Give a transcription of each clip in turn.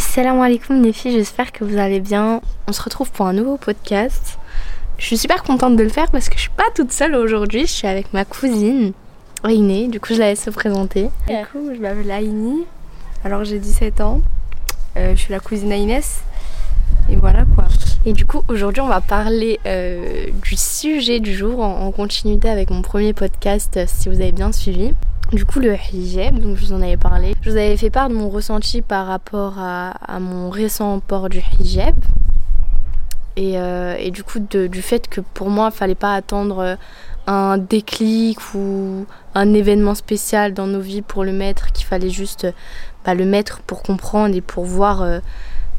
Salam alaikum les filles, j'espère que vous allez bien. On se retrouve pour un nouveau podcast. Je suis super contente de le faire parce que je suis pas toute seule aujourd'hui, je suis avec ma cousine Ainé, du coup je la laisse se présenter. Du coup, je m'appelle Aïni, alors j'ai 17 ans, Euh, je suis la cousine Inès, et voilà quoi. Et du coup aujourd'hui on va parler euh, du sujet du jour en, en continuité avec mon premier podcast euh, si vous avez bien suivi. Du coup le hijab, donc je vous en avais parlé. Je vous avais fait part de mon ressenti par rapport à, mon récent port du hijab. Et, euh, et du coup du fait que pour moi il fallait pas attendre un déclic ou un événement spécial dans nos vies pour le mettre, qu'il fallait juste bah, le mettre pour comprendre et pour voir euh,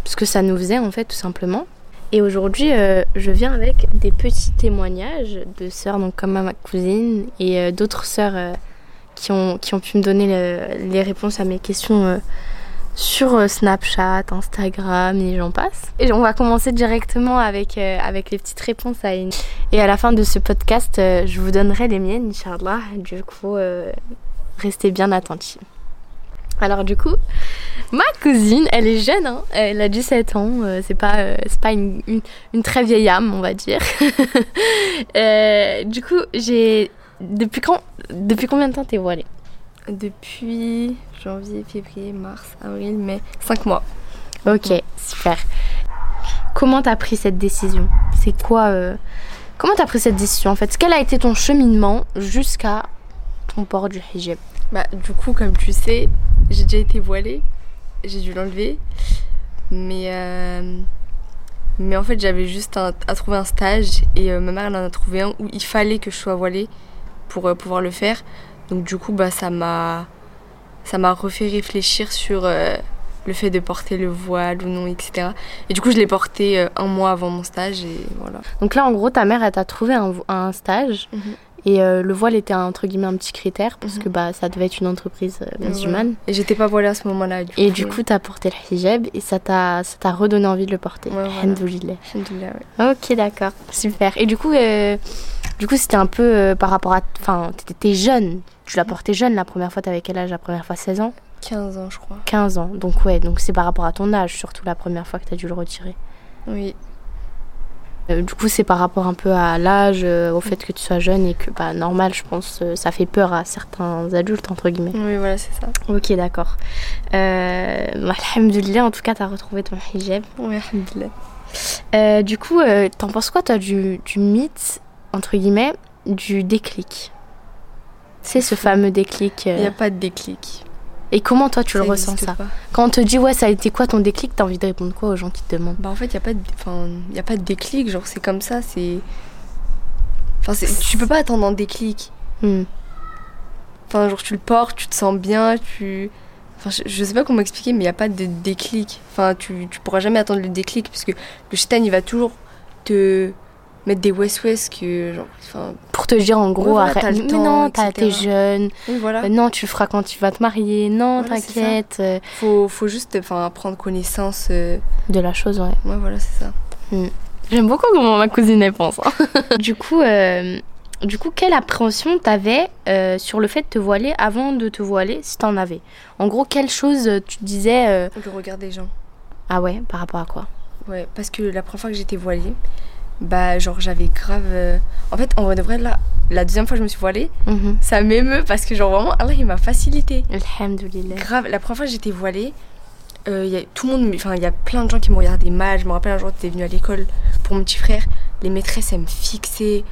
ce que ça nous faisait en fait tout simplement. Et aujourd'hui, euh, je viens avec des petits témoignages de sœurs, donc comme ma cousine et d'autres sœurs qui, ont, qui ont pu me donner le- les réponses à mes questions euh, sur euh, Snapchat, Instagram et j'en passe. Et on va commencer directement avec, euh, avec les petites réponses à une. Et à la fin de ce podcast, je vous donnerai les miennes, Inch'Allah. Du coup, restez bien attentifs. Alors du coup, ma cousine, elle est jeune, hein, elle a 17 ans, euh, c'est pas, pas une, une- très vieille âme, on va dire. Du coup, j'ai... Depuis quand Depuis combien de temps t'es voilée? Depuis janvier, février, mars, avril, mai, 5 mois. Ok, super. Comment t'as pris cette décision? C'est quoi euh, Comment t'as pris cette décision en fait? Quel a été ton cheminement jusqu'à ton port du hijab? Bah du coup, comme tu sais, j'ai déjà été voilée, j'ai dû l'enlever, mais euh, mais en fait j'avais juste un- à trouver un stage et euh, ma mère elle en a trouvé un où il fallait que je sois voilée pour euh, pouvoir le faire. Donc du coup, bah ça m'a ça m'a refait réfléchir sur euh, le fait de porter le voile ou non, etc. Et du coup, je l'ai porté euh, un mois avant mon stage et voilà. Donc là, en gros, ta mère, elle t'a trouvé un, stage Mhm. et euh, le voile était entre guillemets un petit critère parce Mhm. que bah, ça devait être une entreprise musulmane. voilà. Et j'étais pas voilée à ce moment-là. Et du coup, t'as porté le hijab et ça t'a, ça t'a redonné envie de le porter. Ouais, voilà. Alhamdoulilah. Alhamdoulilah, ouais. Ok, d'accord, super. Et du coup, du coup, c'était un peu euh, par rapport à, enfin, t'étais jeune. Tu l'as porté jeune la première fois. T'avais quel âge la première fois? 16 ans? 15 ans, je crois. 15 ans. Donc ouais, donc c'est par rapport à ton âge surtout la première fois que t'as dû le retirer. Oui. Euh, du coup, c'est par rapport un peu à l'âge, euh, au fait que tu sois jeune et que, bah, normal, je pense, euh, ça fait peur à certains adultes entre guillemets. Oui, voilà, c'est ça. Ok, d'accord. Euh, alhamdoulilah, en tout cas, t'as retrouvé ton hijab. Oui, alhamdoulilah. Du coup, t'en penses quoi, toi, du, du mythe, entre guillemets, du déclic C'est ce fameux déclic. euh, Il n'y a pas de déclic. Et comment, toi, tu Ça le ressens, ça pas. Quand on te dit, ouais, ça a été quoi ton déclic, t'as envie de répondre quoi aux gens qui te demandent? Bah en fait, il n'y a, pas de... enfin, y a pas de déclic. Genre, c'est comme ça, c'est... Enfin, c'est- tu peux pas attendre un déclic. Hmm. Enfin, genre, tu le portes, tu te sens bien, tu... Enfin, je, je sais pas comment expliquer, mais il n'y a pas de déclic. Enfin, tu, tu pourras jamais attendre le déclic, parce que le shaitan, il va toujours te mettre des west-west que... Genre. Pour te dire, en gros, voilà, arrête. Mais non, t'es jeune. Oui, voilà. Euh, non, tu le feras quand tu vas te marier. Non, Voilà, t'inquiète. euh, Faut, faut juste enfin, prendre connaissance. euh, de la chose, ouais. Ouais, voilà, c'est ça. J'aime beaucoup comment ma cousine elle pense. hein. du coup, du coup, quelle appréhension t'avais euh, sur le fait de te voiler avant de te voiler, si t'en avais? En gros, quelle chose tu disais euh, Le regard des gens. Ah ouais, par rapport à quoi? Ouais, parce que la première fois que j'étais voilée, bah, genre, j'avais grave. euh, En fait, en vrai de vrai, là, la deuxième fois que je me suis voilée, Mhm. ça m'émeut parce que, genre, vraiment, Allah, il m'a facilité. Alhamdoulilah. Grave, la première fois j'étais voilée, euh, y a, tout le monde, enfin, il y a plein de gens qui me regardaient mal. Je me rappelle un jour, tu venue à l'école pour mon petit frère. Les maîtresses, elles me fixaient.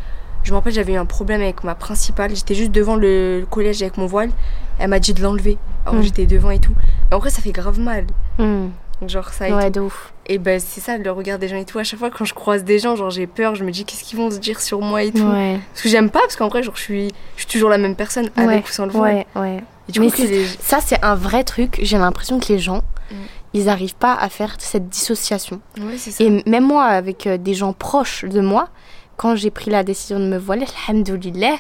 Je me rappelle, j'avais eu un problème avec ma principale. J'étais juste devant le collège avec mon voile. Elle m'a dit de l'enlever. Alors Mm. j'étais devant et tout. Et en vrai, ça fait grave mal. Hmm. Genre, ça Ouais, de ouf. Et ben c'est ça, le regard des gens et tout. À chaque fois, quand je croise des gens, genre, j'ai peur. Je me dis, qu'est-ce qu'ils vont se dire sur moi et tout. Ouais, Parce que j'aime pas, parce qu'en vrai, genre, je suis, je suis toujours la même personne, avec Ouais, ou sans le voile. ouais, ouais. Et du Mais coup, les- Ça, c'est un vrai truc. J'ai l'impression que les gens, Mm. ils arrivent pas à faire cette dissociation. Ça. Et même moi, avec euh, des gens proches de moi, quand j'ai pris la décision de me voiler, alhamdoulilah,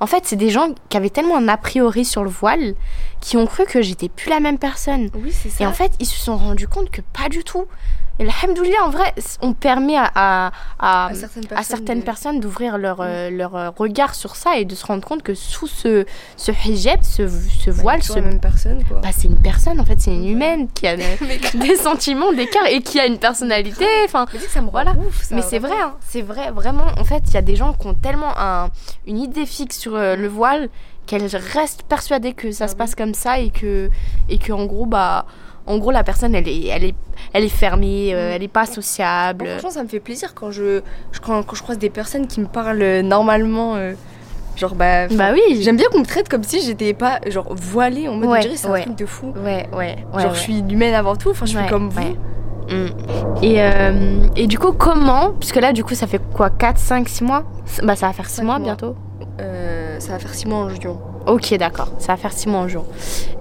en fait, c'est des gens qui avaient tellement un a priori sur le voile, qui ont cru que j'étais plus la même personne. Oui, c'est ça. Et en fait, ils se sont rendus compte que pas du tout. Et alhamdoulilah, en vrai, on permet à, à, à- À certaines personnes. certaines de- personnes d'ouvrir leur, euh, leur euh, regard sur ça et de se rendre compte que sous ce, ce hijab, ce, ce Bah, voile, toujours ce la même personne, quoi. bah, c'est une personne en fait, c'est une Ouais. humaine qui a des, des sentiments d'écart et qui a une personnalité. Enfin, ça me Voilà. ouf, ça, mais c'est vrai, hein, c'est vrai, vraiment. En fait, il y a des gens qui ont tellement un, une idée fixe sur euh, le voile qu'elles restent persuadées que ça Ah se oui. passe comme ça et que, et que en gros, bah, en gros, la personne, elle est, elle est, elle est fermée, euh, Mm. elle est pas sociable. Bon, franchement, ça me fait plaisir quand je, quand, quand je croise des personnes qui me parlent euh, normalement. euh, genre, bah. bah oui. J'aime bien qu'on me traite comme si j'étais pas, genre, voilée en mode, Ouais, c'est ouais. un truc de fou. Ouais, ouais, ouais. genre, je suis humaine avant tout, enfin, je suis comme vous. Mm. Et, euh, et du coup, comment Puisque là, du coup, ça fait quoi 4, 5, 6 mois? Bah, ça va faire 6 Cinq mois, mois. bientôt. Euh, ça va faire 6 mois en juin. Ok, d'accord. Ça va faire 6 mois en jour.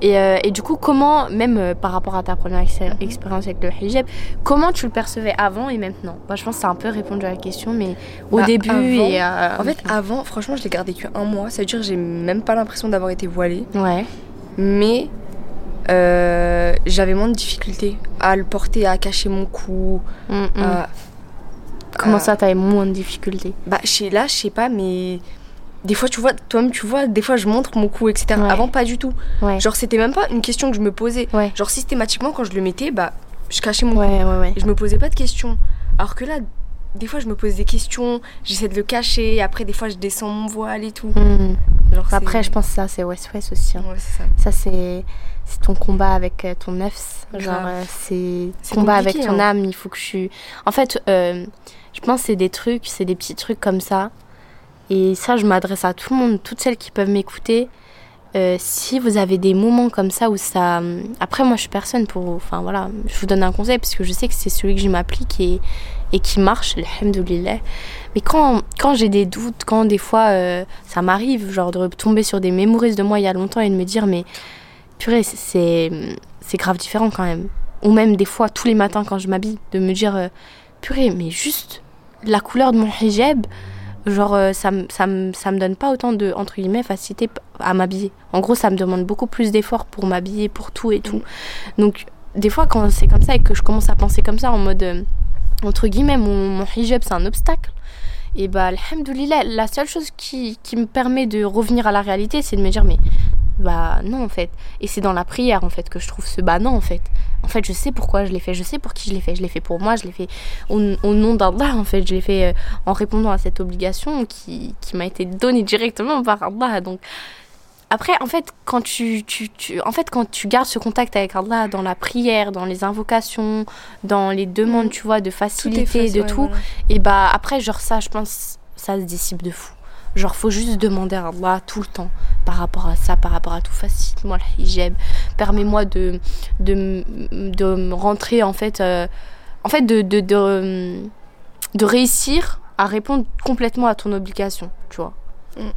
Et, euh, et du coup, comment, même euh, par rapport à ta première ex- Mhm. expérience avec le hijab, comment tu le percevais avant et maintenant? Bah, Je pense que c'est un peu répondu à la question, mais au Bah, début avant- et. En fait, avant, franchement, je l'ai gardé que un mois. Ça veut dire que j'ai même pas l'impression d'avoir été voilée. Ouais. Mais j'avais moins de difficultés à le porter, à cacher mon cou. Mm, mm. Comment ça, t'avais moins de difficultés? Bah, je sais, là, je sais pas, mais. Des fois, tu vois, toi-même, tu vois, des fois, je montre mon cou, etc. Ouais. Avant, pas du tout. Ouais. Genre, c'était même pas une question que je me posais. Ouais. Genre, systématiquement, quand je le mettais, bah, je cachais mon cou. Ouais, ouais, ouais. Et je me posais pas de questions. Alors que là, des fois, je me pose des questions, j'essaie de le cacher, après, des fois, je descends mon voile et tout. Mm. Genre, c'est- Après, je pense que ça, c'est West West aussi. hein. Ouais, c'est ça. Ça, c'est c'est ton combat avec euh, ton nefs. Genre, euh, c'est combat avec ton hein. âme. Il faut que je. En fait, euh, je pense que c'est des trucs, c'est des petits trucs comme ça. Et ça, je m'adresse à tout le monde, toutes celles qui peuvent m'écouter. Euh, si vous avez des moments comme ça où ça. Après, moi, je suis personne pour. Enfin, voilà, je vous donne un conseil parce que je sais que c'est celui que je m'applique et, et qui marche, alhamdoulilah. Mais quand, quand j'ai des doutes, quand des fois euh, ça m'arrive, genre de tomber sur des mémories de moi il y a longtemps et de me dire, mais purée, c'est c'est grave différent quand même. Ou même des fois, tous les matins quand je m'habille, de me dire, euh, purée, mais juste la couleur de mon hijab, genre euh, ça, me- ça, donne pas autant de, entre guillemets, facilité à m'habiller. En gros, ça me demande beaucoup plus d'efforts pour m'habiller, pour tout et tout. Donc, des fois, quand c'est comme ça et que je commence à penser comme ça, en mode, euh, entre guillemets, mon, mon hijab, c'est un obstacle. Et bah, alhamdoulilah, la seule chose qui, qui me permet de revenir à la réalité, c'est de me dire, mais bah non, en fait. Et c'est dans la prière, en fait, que je trouve ce bah non, en fait. En fait, je sais pourquoi je l'ai fait, je sais pour qui je l'ai fait. Je l'ai fait pour moi, je l'ai fait au, au nom d'Allah, en fait. Je l'ai fait euh, en répondant à cette obligation qui, qui m'a été donnée directement par Allah. Donc, après, en fait, quand tu, tu, tu- en fait, quand tu gardes ce contact avec Allah dans la prière, dans les invocations, dans les demandes, tu vois, de facilité, de ouais, tout, voilà. et bah après, genre ça, je pense, ça se dissipe de fou. Genre, faut juste demander à Allah tout le temps par rapport à ça, par rapport à tout. Facilite-moi le hijab. Permets-moi de, de, de rentrer, en fait, euh, en fait de, de, de, euh, de réussir à répondre complètement à ton obligation, tu vois. Mm.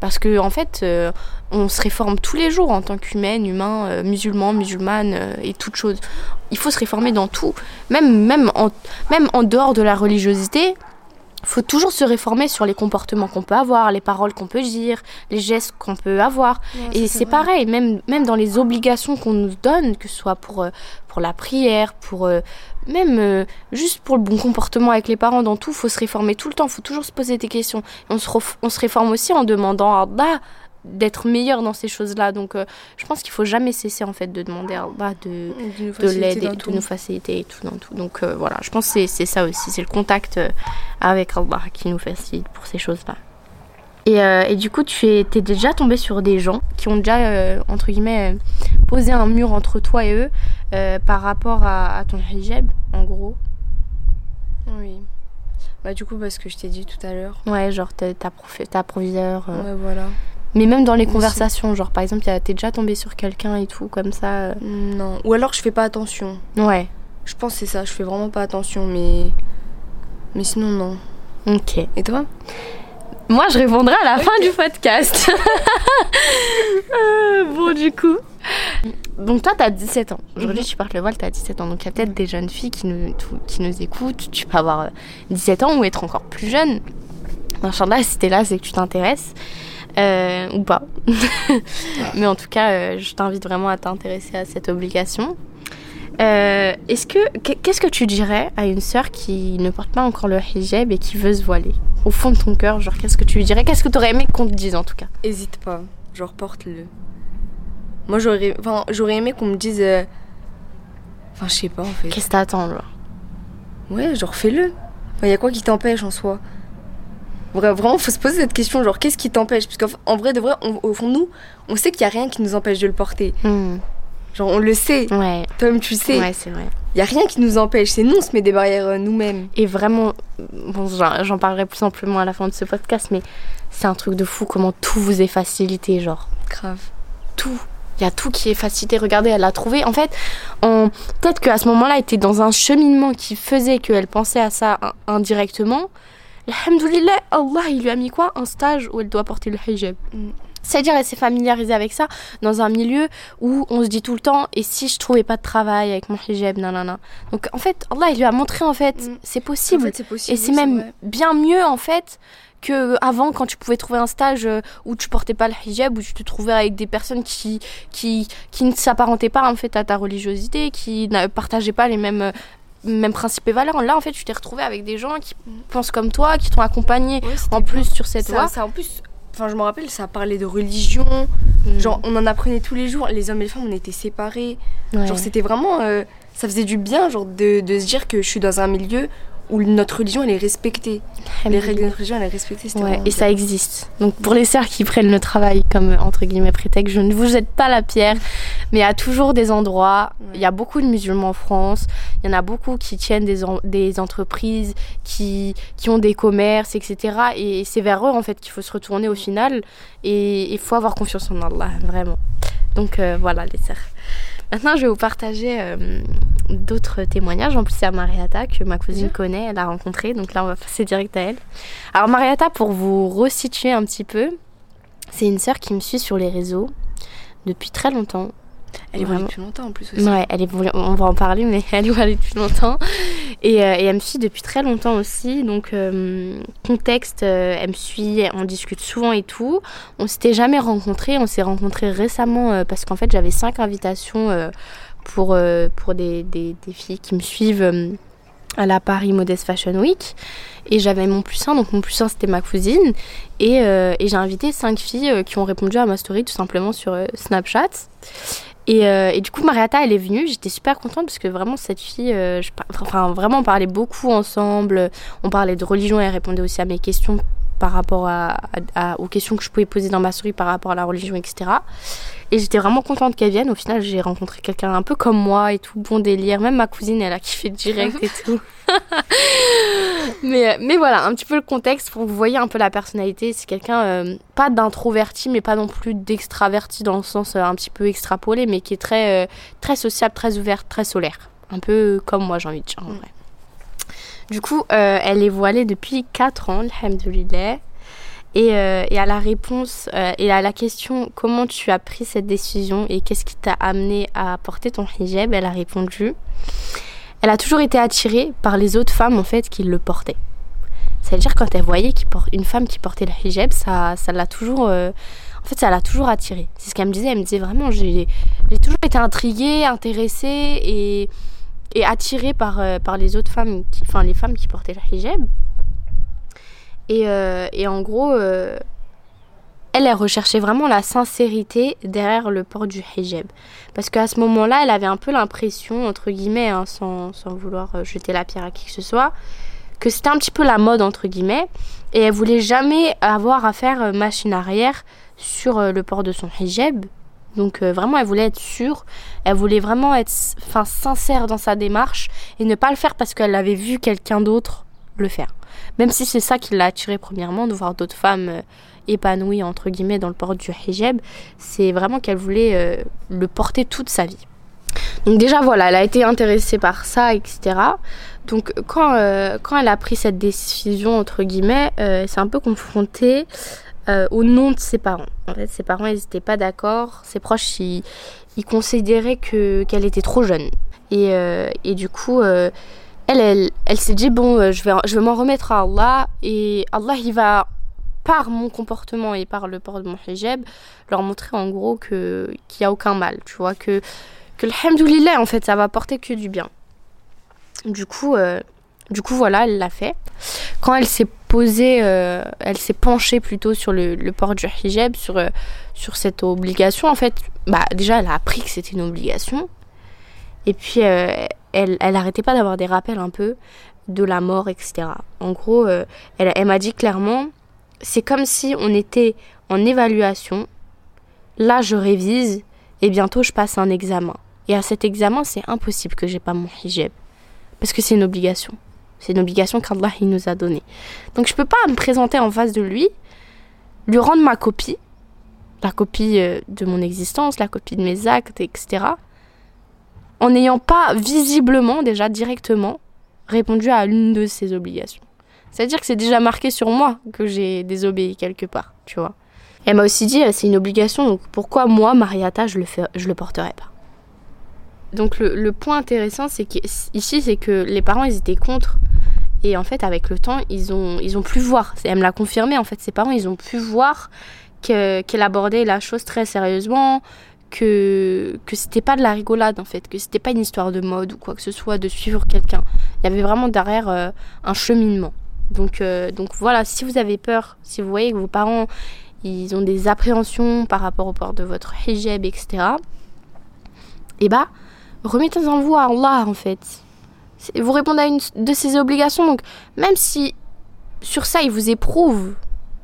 Parce que, en fait, euh, on se réforme tous les jours en tant qu'humaine, humain, euh, musulman, musulmane euh, et toute chose. Il faut se réformer dans tout. Même, même, en, même en dehors de la religiosité, faut toujours se réformer sur les comportements qu'on peut avoir, les paroles qu'on peut dire, les gestes qu'on peut avoir. Ouais, Et c'est pareil, même, même dans les obligations qu'on nous donne, que ce soit pour, euh, pour la prière, pour euh, même euh, juste pour le bon comportement avec les parents, dans tout, faut se réformer tout le temps, faut toujours se poser des questions. On, se ref- on se réforme aussi en demandant à Allah d'être meilleur dans ces choses-là. Donc euh, je pense qu'il faut jamais cesser en fait de demander à Allah de, De, l'aide et dans de tout. nous faciliter et tout dans tout. Donc euh, voilà, je pense que c'est- ça aussi, c'est le contact euh, avec Allah qui nous facilite pour ces choses-là. Et, euh, et du coup, tu es, t'es déjà tombé sur des gens qui ont déjà, entre guillemets, posé un mur entre toi et eux par rapport à, à ton hijab, en gros? Oui. Bah, du coup, parce que je t'ai dit tout à l'heure. Ouais, genre t'es- ta, prof- ta proviseur. euh. Ouais, voilà. Mais même dans les conversations, genre par exemple, t'es déjà tombé sur quelqu'un et tout, comme ça. euh. Non. Ou alors, je fais pas attention. Ouais, Je pense que c'est ça, je fais vraiment pas attention, mais. Mais sinon, non. ok. Et toi? Moi, je répondrai à la fin du podcast. Euh, bon, du coup. Donc, toi, t'as 17 ans. Aujourd'hui, Mhm. tu portes le voile, t'as 17 ans. Donc, il y a peut-être des jeunes filles qui nous, qui nous écoutent. Tu peux avoir euh, 17 ans ou être encore plus jeune. Inch'Allah, si t'es là, c'est que tu t'intéresses. Euh, ou pas. Mais en tout cas, euh, je t'invite vraiment à t'intéresser à cette obligation. Euh, est-ce que qu'est-ce que tu dirais à une sœur qui ne porte pas encore le hijab et qui veut se voiler? Au fond de ton cœur, genre qu'est-ce que tu lui dirais? Qu'est-ce que tu aurais aimé qu'on te dise en tout cas? Hésite pas, genre porte-le. Moi j'aurais enfin, j'aurais aimé qu'on me dise euh, enfin je sais pas en fait. Qu'est-ce que t'attends genre? Ouais, genre fais-le. Il y a quoi qui t'empêche en soi? Vraiment, faut se poser cette question, genre qu'est-ce qui t'empêche? Parce qu'en vrai, de vrai, au fond de nous, on sait qu'il n'y a rien qui nous empêche de le porter. Hmm. Genre on le sait. Ouais. Toi-même tu sais. Ouais, c'est vrai. Il y a rien qui nous empêche, c'est nous on se met des barrières euh, nous-mêmes. Et vraiment, bon, j'en parlerai plus amplement à la fin de ce podcast, mais c'est un truc de fou comment tout vous est facilité, genre. Grave. Tout. Il y a tout qui est facilité. Regardez, elle l'a trouvé. En fait, peut-être qu'à ce moment-là, elle était dans un cheminement qui faisait qu'elle pensait à ça indirectement. Alhamdoulilah, Allah, il lui a mis quoi? Un stage où elle doit porter le hijab. Mm. C'est-à-dire, elle s'est familiarisée avec ça dans un milieu où on se dit tout le temps, et si je trouvais pas de travail avec mon hijab, nanana. Donc, en fait, Allah, il lui a montré, en fait, mm. c'est possible. possible. Et c'est même bien mieux, en fait, que avant quand tu pouvais trouver un stage euh, où tu portais pas le hijab où tu te trouvais avec des personnes qui qui qui ne s'apparentaient pas en fait à ta religiosité qui ne partageaient pas les mêmes mêmes principes et valeurs. Là, en fait, tu t'es retrouvé avec des gens qui pensent comme toi, qui t'ont accompagné en plus sur cette voie. Ça, en plus, enfin, je me rappelle, ça parlait de religion. Mm. Genre, on en apprenait tous les jours. Les hommes et les femmes, on était séparés. Genre, c'était vraiment. Euh, ça faisait du bien, genre, de, de se dire que je suis dans un milieu où notre religion elle est respectée. Les règles de notre religion elle est respectée. Ouais, et ça existe. Donc pour les sœurs qui prennent le travail comme entre guillemets prétexte, je ne vous jette pas la pierre, mais il y a toujours des endroits. Il y a beaucoup de musulmans en France. Il y en a beaucoup qui tiennent des, des entreprises, qui, qui ont des commerces, etc. Et c'est vers eux en fait qu'il faut se retourner au final. Et il faut avoir confiance en Allah, vraiment. Donc euh, voilà les sœurs. Maintenant, je vais vous partager euh, d'autres témoignages. En plus, c'est à Mariata que ma cousine connaît, elle a rencontré. Donc là, on va passer direct à elle. Alors, Mariata, pour vous resituer un petit peu, c'est une sœur qui me suit sur les réseaux depuis très longtemps. Elle est vraiment... depuis longtemps en plus aussi. Ouais, elle est... on va en parler, mais elle est depuis longtemps. Et, euh, et, elle me suit depuis très longtemps aussi. Donc, euh, contexte, euh, elle me suit, on discute souvent et tout. On s'était jamais rencontrés. On s'est rencontrés récemment parce qu'en fait, j'avais cinq invitations pour, pour des, des, des, filles qui me suivent à la Paris Modest Fashion Week. Et j'avais mon plus 1, donc mon plus 1 c'était ma cousine. Et, et j'ai invité cinq filles qui ont répondu à ma story tout simplement sur Snapchat. Euh, et, du coup, Marietta, elle est venue. J'étais super contente parce que vraiment, cette fille, euh, je, enfin, vraiment, on parlait beaucoup ensemble. On parlait de religion et elle répondait aussi à mes questions par rapport à, aux questions que je pouvais poser dans ma story par rapport à la religion, etc. Et j'étais vraiment contente qu'elle vienne. Au final, j'ai rencontré quelqu'un un peu comme moi et tout, bon délire. Même ma cousine, elle a kiffé direct et tout. mais, mais voilà, un petit peu le contexte pour que vous voyez un peu la personnalité. C'est quelqu'un, euh, pas d'introverti, mais pas non plus d'extraverti dans le sens euh, un petit peu extrapolé, mais qui est très, euh, très sociable, très ouvert, très solaire. Un peu comme moi, j'ai envie de dire en mm. vrai. Du coup, elle est voilée depuis 4 ans, alhamdoulilah. Et, euh, et, à la réponse euh, et à la question comment tu as pris cette décision et qu'est-ce qui t'a amené à porter ton hijab, elle a répondu elle a toujours été attirée par les autres femmes en fait qui le portaient. C'est-à-dire quand elle voyait une femme qui portait le hijab, ça, l'a toujours, euh, en fait, ça l'a toujours attirée. C'est ce qu'elle me disait. Elle me disait vraiment, j'ai, toujours été intriguée, intéressée et, attirée par, par les autres femmes, enfin les femmes qui portaient le hijab. Et, euh, en gros, euh, elle, recherchait vraiment la sincérité derrière le port du hijab. Parce qu'à ce moment-là, elle avait un peu l'impression, entre guillemets, hein, sans, sans, vouloir euh, jeter la pierre à qui que ce soit, que c'était un petit peu la mode, entre guillemets. Et elle voulait jamais avoir à faire machine arrière sur le port de son hijab. Donc vraiment, elle voulait être sûre, elle voulait vraiment être sincère dans sa démarche et ne pas le faire parce qu'elle avait vu quelqu'un d'autre le faire. Même si c'est ça qui l'a attiré premièrement, de voir d'autres femmes euh, épanouies, entre guillemets, dans le port du hijab, c'est vraiment qu'elle voulait euh, le porter toute sa vie. Donc déjà voilà, elle a été intéressée par ça, etc. Donc quand, euh, quand elle a pris cette décision, entre guillemets, elle s'est un peu confrontée au nom de ses parents. En fait, ses parents, n'étaient pas d'accord. Ses proches, ils, ils considéraient que, qu'elle était trop jeune. Et, et du coup elle, elle, s'est dit bon, euh, je vais, je vais m'en remettre à Allah et Allah il va par mon comportement et par le port de mon hijab leur montrer en gros que qu'il y a aucun mal, tu vois que que alhamdoulilah, en fait, ça va porter que du bien. Du coup, euh, du coup voilà, elle l'a fait. Quand elle s'est posée, euh, elle s'est penchée plutôt sur le, port du hijab, sur, euh, sur cette obligation, en fait, bah, déjà, elle a appris que c'était une obligation. Et puis, elle, elle pas d'avoir des rappels un peu de la mort, etc. En gros, elle, elle m'a dit clairement, c'est comme si on était en évaluation. Là, je révise et bientôt je passe un examen. Et à cet examen, c'est impossible que j'ai pas mon hijab. Parce que c'est une obligation. C'est une obligation qu'Allah nous a donnée. Donc je peux pas me présenter en face de lui, lui rendre ma copie, la copie euh, de mon existence, la copie de mes actes, etc. En n'ayant pas visiblement, déjà directement, répondu à l'une de ces obligations. C'est-à-dire que c'est déjà marqué sur moi que j'ai désobéi quelque part, tu vois. Elle m'a aussi dit, euh, c'est une obligation, donc pourquoi moi, Mariata, je le, fais, je le porterai pas? Donc le, point intéressant, c'est ici, c'est que les parents, ils étaient contre. Et en fait, avec le temps, ils ont, ils ont pu voir. Elle me l'a confirmé, en fait, ses parents, ils ont pu voir qu'elle abordait la chose très sérieusement, que, que c'était pas de la rigolade, en fait, que c'était pas une histoire de mode ou quoi que ce soit, de suivre quelqu'un. Il y avait vraiment derrière euh, un cheminement. Donc, euh, donc voilà, si vous avez peur, si vous voyez que vos parents, ils ont des appréhensions par rapport au port de votre hijab, etc., et eh bah, remettez-en vous à Allah en fait. Vous répondez à une de ses obligations, donc même si sur ça il vous éprouve,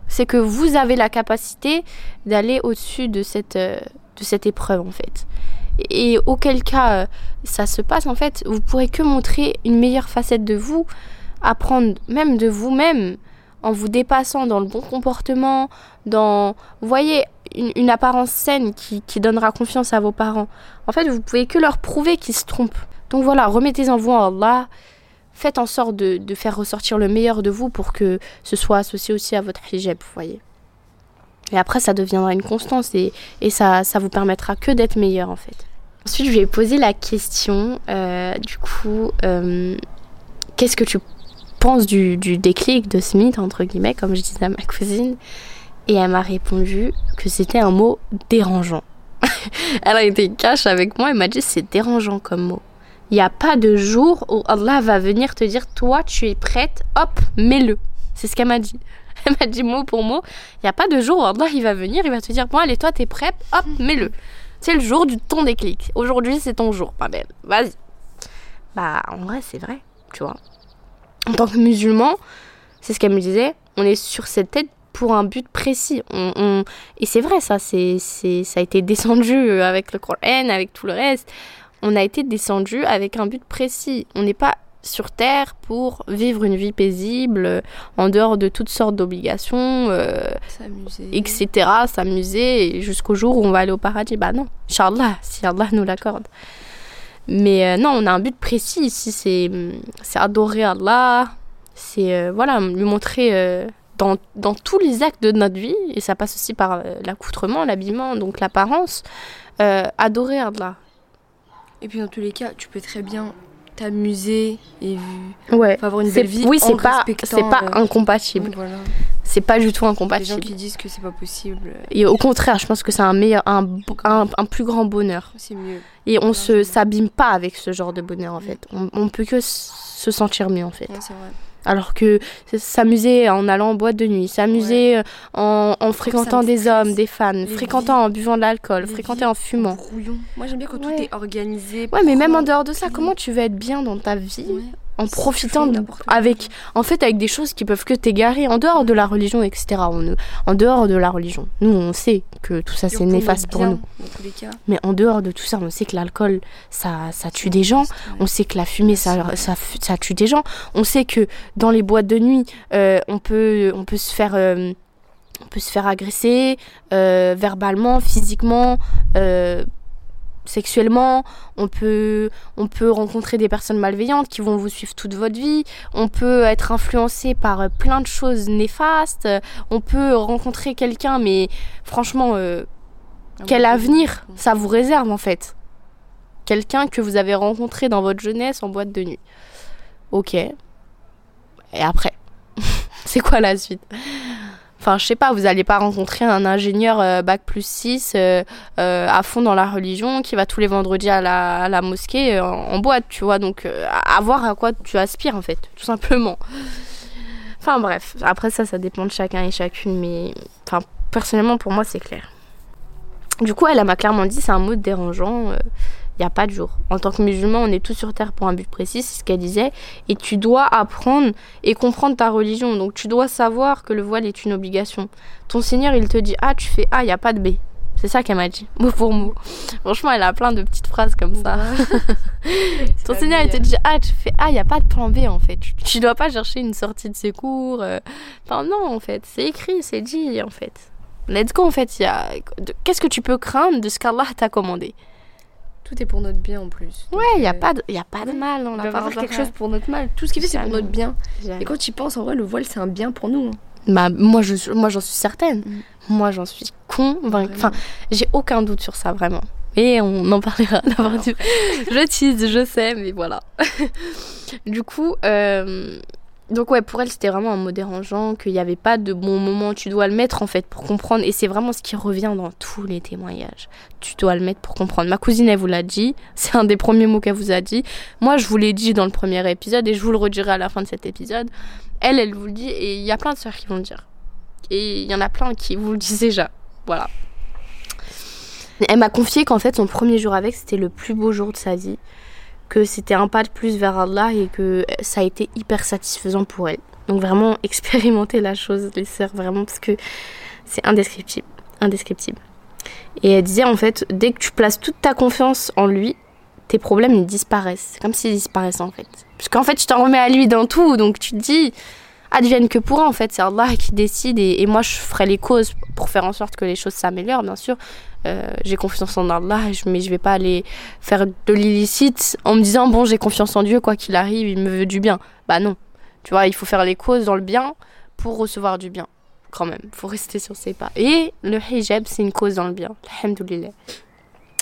c'est que vous avez la capacité d'aller au-dessus de cette, euh, de cette épreuve en fait. Et, auquel cas euh, ça se passe en fait, vous pourrez que montrer une meilleure facette de vous, apprendre même de vous-même en vous dépassant dans le bon comportement, dans, vous voyez, une, apparence saine qui, donnera confiance à vos parents. En fait, vous pouvez que leur prouver qu'ils se trompent. Donc voilà, remettez-en vous à Allah. Faites en sorte de, faire ressortir le meilleur de vous pour que ce soit associé aussi à votre hijab, vous voyez. Et après, ça deviendra une constance et, ça, ça vous permettra que d'être meilleur en fait. Ensuite, je lui ai posé la question, euh, du coup, euh, qu'est-ce que tu penses du, déclic de Smith, entre guillemets, comme je disais à ma cousine et elle m'a répondu que c'était un mot dérangeant. elle a été cash avec moi et m'a dit c'est dérangeant comme mot. Il n'y a pas de jour où Allah va venir te dire toi tu es prête, hop, mets-le. C'est ce qu'elle m'a dit. Elle m'a dit mot pour mot. Il n'y a pas de jour où Allah il va venir, il va te dire bon allez toi t'es prête, hop, mets-le. C'est le jour du ton déclic. Aujourd'hui c'est ton jour, pas belle. Vas-y. Bah en vrai c'est vrai, tu vois. En tant que musulman, c'est ce qu'elle me disait, on est sur cette tête pour un but précis. On, Et c'est vrai, ça, c'est, ça a été descendu euh, avec le Coran, avec tout le reste. On a été descendu avec un but précis. On n'est pas sur Terre pour vivre une vie paisible, euh, en dehors de toutes sortes d'obligations, euh, etc., s'amuser, jusqu'au jour où on va aller au paradis. Bah non, Inch'Allah, si Allah nous l'accorde. Mais non, on a un but précis ici, c'est, c'est adorer Allah, c'est voilà, lui montrer dans, tous les actes de notre vie, et ça passe aussi par euh, l'accoutrement, l'habillement, donc l'apparence, euh, adorer Allah. Et puis dans tous les cas, tu peux très bien t'amuser et ouais. avoir une belle vie. Oui, c'est pas, c'est pas euh, incompatible. C'est pas du tout incompatible. Les gens qui disent que c'est pas possible. Et au contraire, je pense que c'est un meilleur, un, un, plus grand bonheur. C'est mieux. Et on se s'abîme pas avec ce genre de bonheur en fait. On, on peut que se sentir mieux en fait. c'est vrai. Alors que s'amuser en allant en boîte de nuit, s'amuser euh, en, fréquentant des hommes, des femmes, fréquentant en buvant de l'alcool, fréquenter en fumant. Moi j'aime bien quand tout est organisé. Ouais, mais même en dehors de ça, comment tu veux être bien dans ta vie en profitant avec en fait avec des choses qui peuvent que t'égarer en dehors de la religion etc en dehors de la religion. Nous on sait que tout ça c'est néfaste pour nous. mais en dehors de tout ça on sait que l'alcool ça ça tue des gens. On sait que la fumée ça, ça, ça tue des gens. On sait que dans les boîtes de nuit euh, on peut on peut se faire euh, on peut se faire agresser euh, verbalement physiquement sexuellement, on peut, on peut rencontrer des personnes malveillantes qui vont vous suivre toute votre vie, on peut être influencé par euh, plein de choses néfastes, on peut rencontrer quelqu'un, mais franchement, euh, quel avenir ça vous réserve en fait? Quelqu'un que vous avez rencontré dans votre jeunesse en boîte de nuit. Ok. Et après C'est quoi la suite? Enfin, je sais pas, vous allez pas rencontrer un ingénieur euh, bac plus 6 euh, euh, à fond dans la religion qui va tous les vendredis à la, mosquée en, en boîte, tu vois. Donc, à voir à quoi tu aspires, en fait, tout simplement. Enfin, bref. Après, ça, ça dépend de chacun et chacune, mais enfin, personnellement, pour moi, c'est clair. Du coup, elle, m'a clairement dit c'est un mot dérangeant il n'y a pas de jour. En tant que musulman, on est tous sur terre pour un but précis, c'est ce qu'elle disait. Et tu dois apprendre et comprendre ta religion. Donc tu dois savoir que le voile est une obligation. Ton Seigneur, il te dit A, tu fais A, il n'y a pas de B. C'est ça qu'elle m'a dit, mot pour mot. Franchement, elle a plein de petites phrases comme ça. Ton Seigneur, il te dit A, tu fais A, il n'y a pas de plan B en fait. Tu ne dois pas chercher une sortie de secours. Euh. Enfin, non, en fait. C'est écrit, c'est dit en fait. Let's go en fait. Qu'est-ce que tu peux craindre de ce qu'Allah t'a commandé? Tout est pour notre bien en plus. ouais, il n'y a, pas de, y a pas de mal. On n'a pas faire quelque chose pour notre mal. Tout ce qu'il fait, c'est pour notre bien. Et quand tu penses, en vrai, le voile, c'est un bien pour nous. Hein. Bah, moi, je, moi, j'en suis certaine. Mm. Moi, j'en suis convaincue. Enfin, j'ai aucun doute sur ça, vraiment. Et on en parlera Je tease, je sais, mais voilà. du coup, euh, donc ouais, pour elle, c'était vraiment un mot dérangeant, qu'il n'y avait pas de bon moment. Tu dois le mettre en fait pour comprendre. Et c'est vraiment ce qui revient dans tous les témoignages. Tu dois le mettre pour comprendre. Ma cousine, elle vous l'a dit. C'est un des premiers mots qu'elle vous a dit. Moi, je vous l'ai dit dans le premier épisode et je vous le redirai à la fin de cet épisode. Elle, elle vous le dit et il y a plein de soeurs qui vont le dire. Et il y en a plein qui vous le disent déjà. Voilà. Elle m'a confié qu'en fait, son premier jour avec, c'était le plus beau jour de sa vie que c'était un pas de plus vers Allah et que ça a été hyper satisfaisant pour elle. Donc vraiment expérimenter la chose, les sœurs, vraiment, parce que c'est indescriptible. Indescriptible. Et elle disait en fait, dès que tu places toute ta confiance en lui, tes problèmes ils disparaissent. Comme s'ils disparaissaient en fait. Parce qu'en fait, tu t'en remets à lui dans tout, donc tu te dis, advienne que pourra en fait, c'est Allah qui décide et, et, moi je ferai les causes pour faire en sorte que les choses s'améliorent, bien sûr. Euh, j'ai confiance en Allah, mais je vais pas aller faire de l'illicite en me disant bon j'ai confiance en Dieu quoi qu'il arrive, il me veut du bien. Bah non, tu vois, il faut faire les causes dans le bien pour recevoir du bien. Quand même, faut rester sur ses pas. Et le hijab c'est une cause dans le bien. Alhamdoulilah.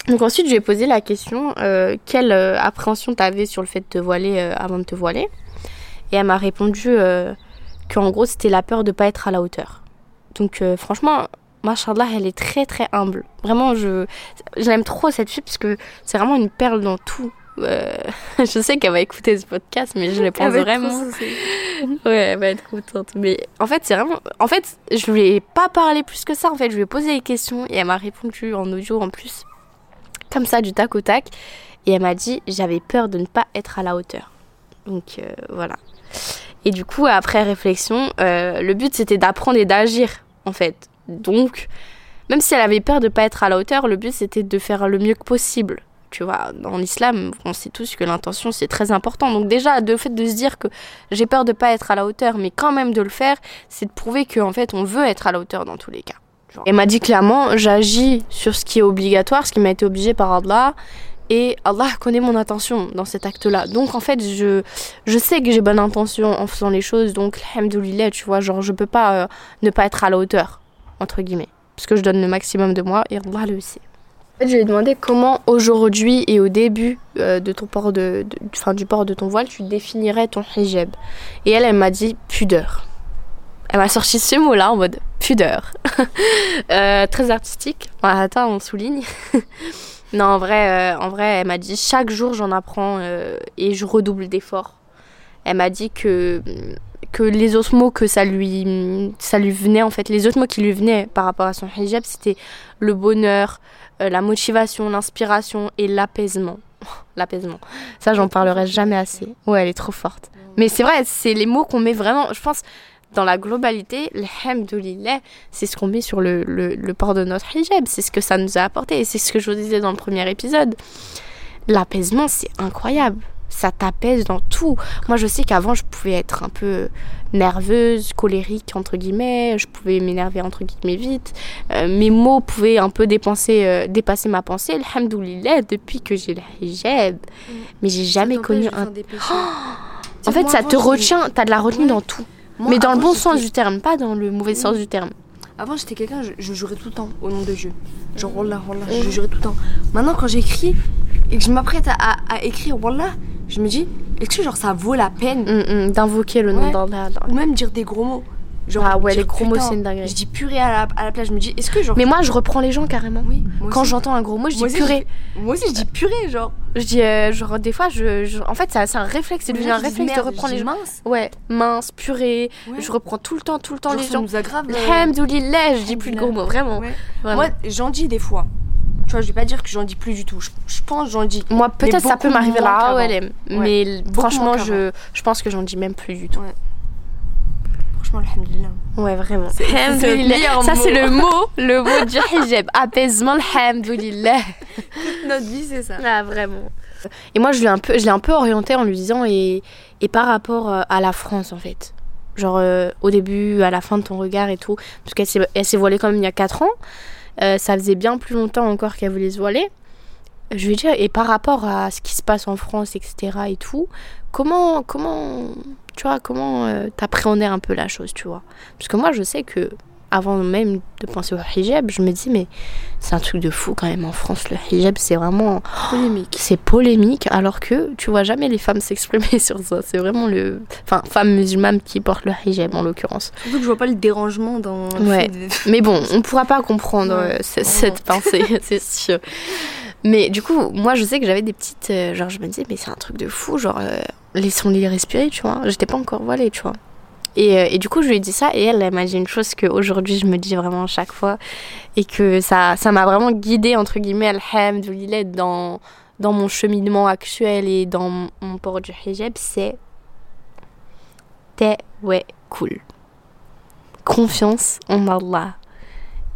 Donc ensuite je ai posé la question euh, quelle euh, appréhension tu avais sur le fait de te voiler avant de te voiler? Et elle m'a répondu qu'en gros c'était la peur de pas être à la hauteur. Donc franchement Mashallah, elle est très très humble. Vraiment, je j'aime trop cette fille parce que c'est vraiment une perle dans tout. Euh, je sais qu'elle va écouter ce podcast, mais je le pense vraiment. ouais, elle va être contente. Mais en fait, c'est vraiment. En fait, je lui ai pas parlé plus que ça. En fait, je lui ai posé des questions et elle m'a répondu en audio en plus, comme ça, du tac au tac. Et elle m'a dit j'avais peur de ne pas être à la hauteur. Donc euh, voilà. Et du coup, après réflexion, euh, le but c'était d'apprendre et d'agir en fait. Donc, même si elle avait peur de pas être à la hauteur, le but c'était de faire le mieux que possible. Tu vois, dans l'islam, on sait tous que l'intention c'est très important. Donc déjà, le fait de se dire que j'ai peur de pas être à la hauteur, mais quand même de le faire, c'est de prouver qu'en fait on veut être à la hauteur dans tous les cas. Elle m'a dit clairement, j'agis sur ce qui est obligatoire, ce qui m'a été obligé par Allah, et Allah connaît mon intention dans cet acte-là. Donc en fait, je, je sais que j'ai bonne intention en faisant les choses, donc alhamdoulilah, tu vois, genre je peux pas euh, ne pas être à la hauteur entre guillemets. Parce que je donne le maximum de moi et Allah le sait. En fait, je lui ai demandé comment aujourd'hui et au début euh, de ton port de, fin, du port de ton voile, tu définirais ton hijab. Et elle, elle m'a dit pudeur. Elle m'a sorti ce mot-là en mode pudeur. Euh, très artistique. attends, on souligne. non, en vrai, euh, en vrai, elle m'a dit chaque jour j'en apprends et je redouble d'efforts. Elle m'a dit que que les autres mots que ça lui, ça lui venait, en fait, les autres mots qui lui venaient par rapport à son hijab, c'était le bonheur, euh, la motivation, l'inspiration et l'apaisement. l'apaisement. Ça, j'en parlerai jamais assez. Ouais, elle est trop forte. Mais c'est vrai, c'est les mots qu'on met vraiment, je pense, dans la globalité, l'hamdoulilah, c'est ce qu'on met sur le, le, le, port de notre hijab. C'est ce que ça nous a apporté. Et c'est ce que je vous disais dans le premier épisode. L'apaisement, c'est incroyable ça t'apaise dans tout. Moi, je sais qu'avant, je pouvais être un peu nerveuse, colérique, entre guillemets. Je pouvais m'énerver, entre guillemets, vite. Euh, mes mots pouvaient un peu dépenser, euh, dépasser ma pensée. Alhamdoulilah, depuis que j'ai le hijab. Mm. Mais j'ai jamais connu un... en fait, ça te retient, t'as de la retenue dans tout. mais dans le bon sens du terme, pas dans le mauvais sens du terme. Avant, j'étais quelqu'un, je, je, jurais tout le temps au nom de Dieu. Genre, Wallah, Wallah, je jurais tout le temps. Maintenant, quand j'écris et que je m'apprête à, à, écrire Wallah, je me dis, est-ce que genre ça vaut la peine? Mm, mm, d'invoquer le nom d'Allah Ou même dire des gros mots. Genre, Ah ouais, les gros mots, c'est une dinguerie. Je dis purée à la, à la place, je me dis, est-ce que genre. Mais moi, je reprends les gens carrément. oui, Quand j'entends un gros mot, je dis Moi aussi, purée. je- Moi aussi, je dis purée, genre. Je dis, euh, genre, des fois, je, je- en fait, ça- c'est un réflexe, c'est devenu un réflexe de reprendre les gens. mince. Ouais, mince, purée. Ouais. Je reprends tout le temps, tout le temps Genre, les ça gens. nous aggrave. euh, Alhamdoulilah, je dis plus de gros mots, vraiment. Ouais. Vraiment. Moi, j'en dis des fois. Tu vois, je vais pas dire que j'en dis plus du tout. Je, je pense j'en dis. Moi, peut-être ça peut m'arriver là, qu'avant. ouais, mais franchement, je, je pense que j'en dis même plus du tout. Franchement, alhamdulillah. Ouais, vraiment. C'est- Ça, c'est le mot, le mot du hijab. Apaisement, alhamdoulilah. Notre vie, c'est ça. Ah, vraiment. Et moi, je l'ai un peu, je l'ai un peu orienté en lui disant et, et par rapport euh, à la France, en fait. Genre, euh, au début, à la fin de ton regard et tout. Parce qu'elle s'est, elle s'est voilée comme il y a 4 ans. Euh, ça faisait bien plus longtemps encore qu'elle voulait se voiler. Je lui ai dit, et par rapport à ce qui se passe en France, etc. et tout, comment, comment, tu vois, comment euh, t'appréhendais un peu la chose, tu vois Parce que moi, je sais que avant même de penser au hijab, je me dis, mais c'est un truc de fou quand même en France, le hijab, c'est vraiment Polémique. c'est polémique alors que tu vois jamais les femmes s'exprimer sur ça. C'est vraiment le. Enfin, femmes musulmanes qui portent le hijab en l'occurrence. Surtout que je vois pas le dérangement dans. Ouais. Mais bon, on pourra pas comprendre Ouais, euh, cette pensée, c'est sûr. Mais du coup, moi je sais que j'avais des petites. euh, genre, je me disais, mais c'est un truc de fou, genre, euh, laissons-les respirer, tu vois. J'étais pas encore voilée, tu vois. Et, euh, et du coup, je lui ai dit ça, et elle, elle m'a dit une chose qu'aujourd'hui je me dis vraiment chaque fois, et que ça ça m'a vraiment guidée, entre guillemets, alhamdoulilah, dans, dans mon cheminement actuel et dans mon port du hijab, c'est. T'es, ouais, cool. Confiance en Allah.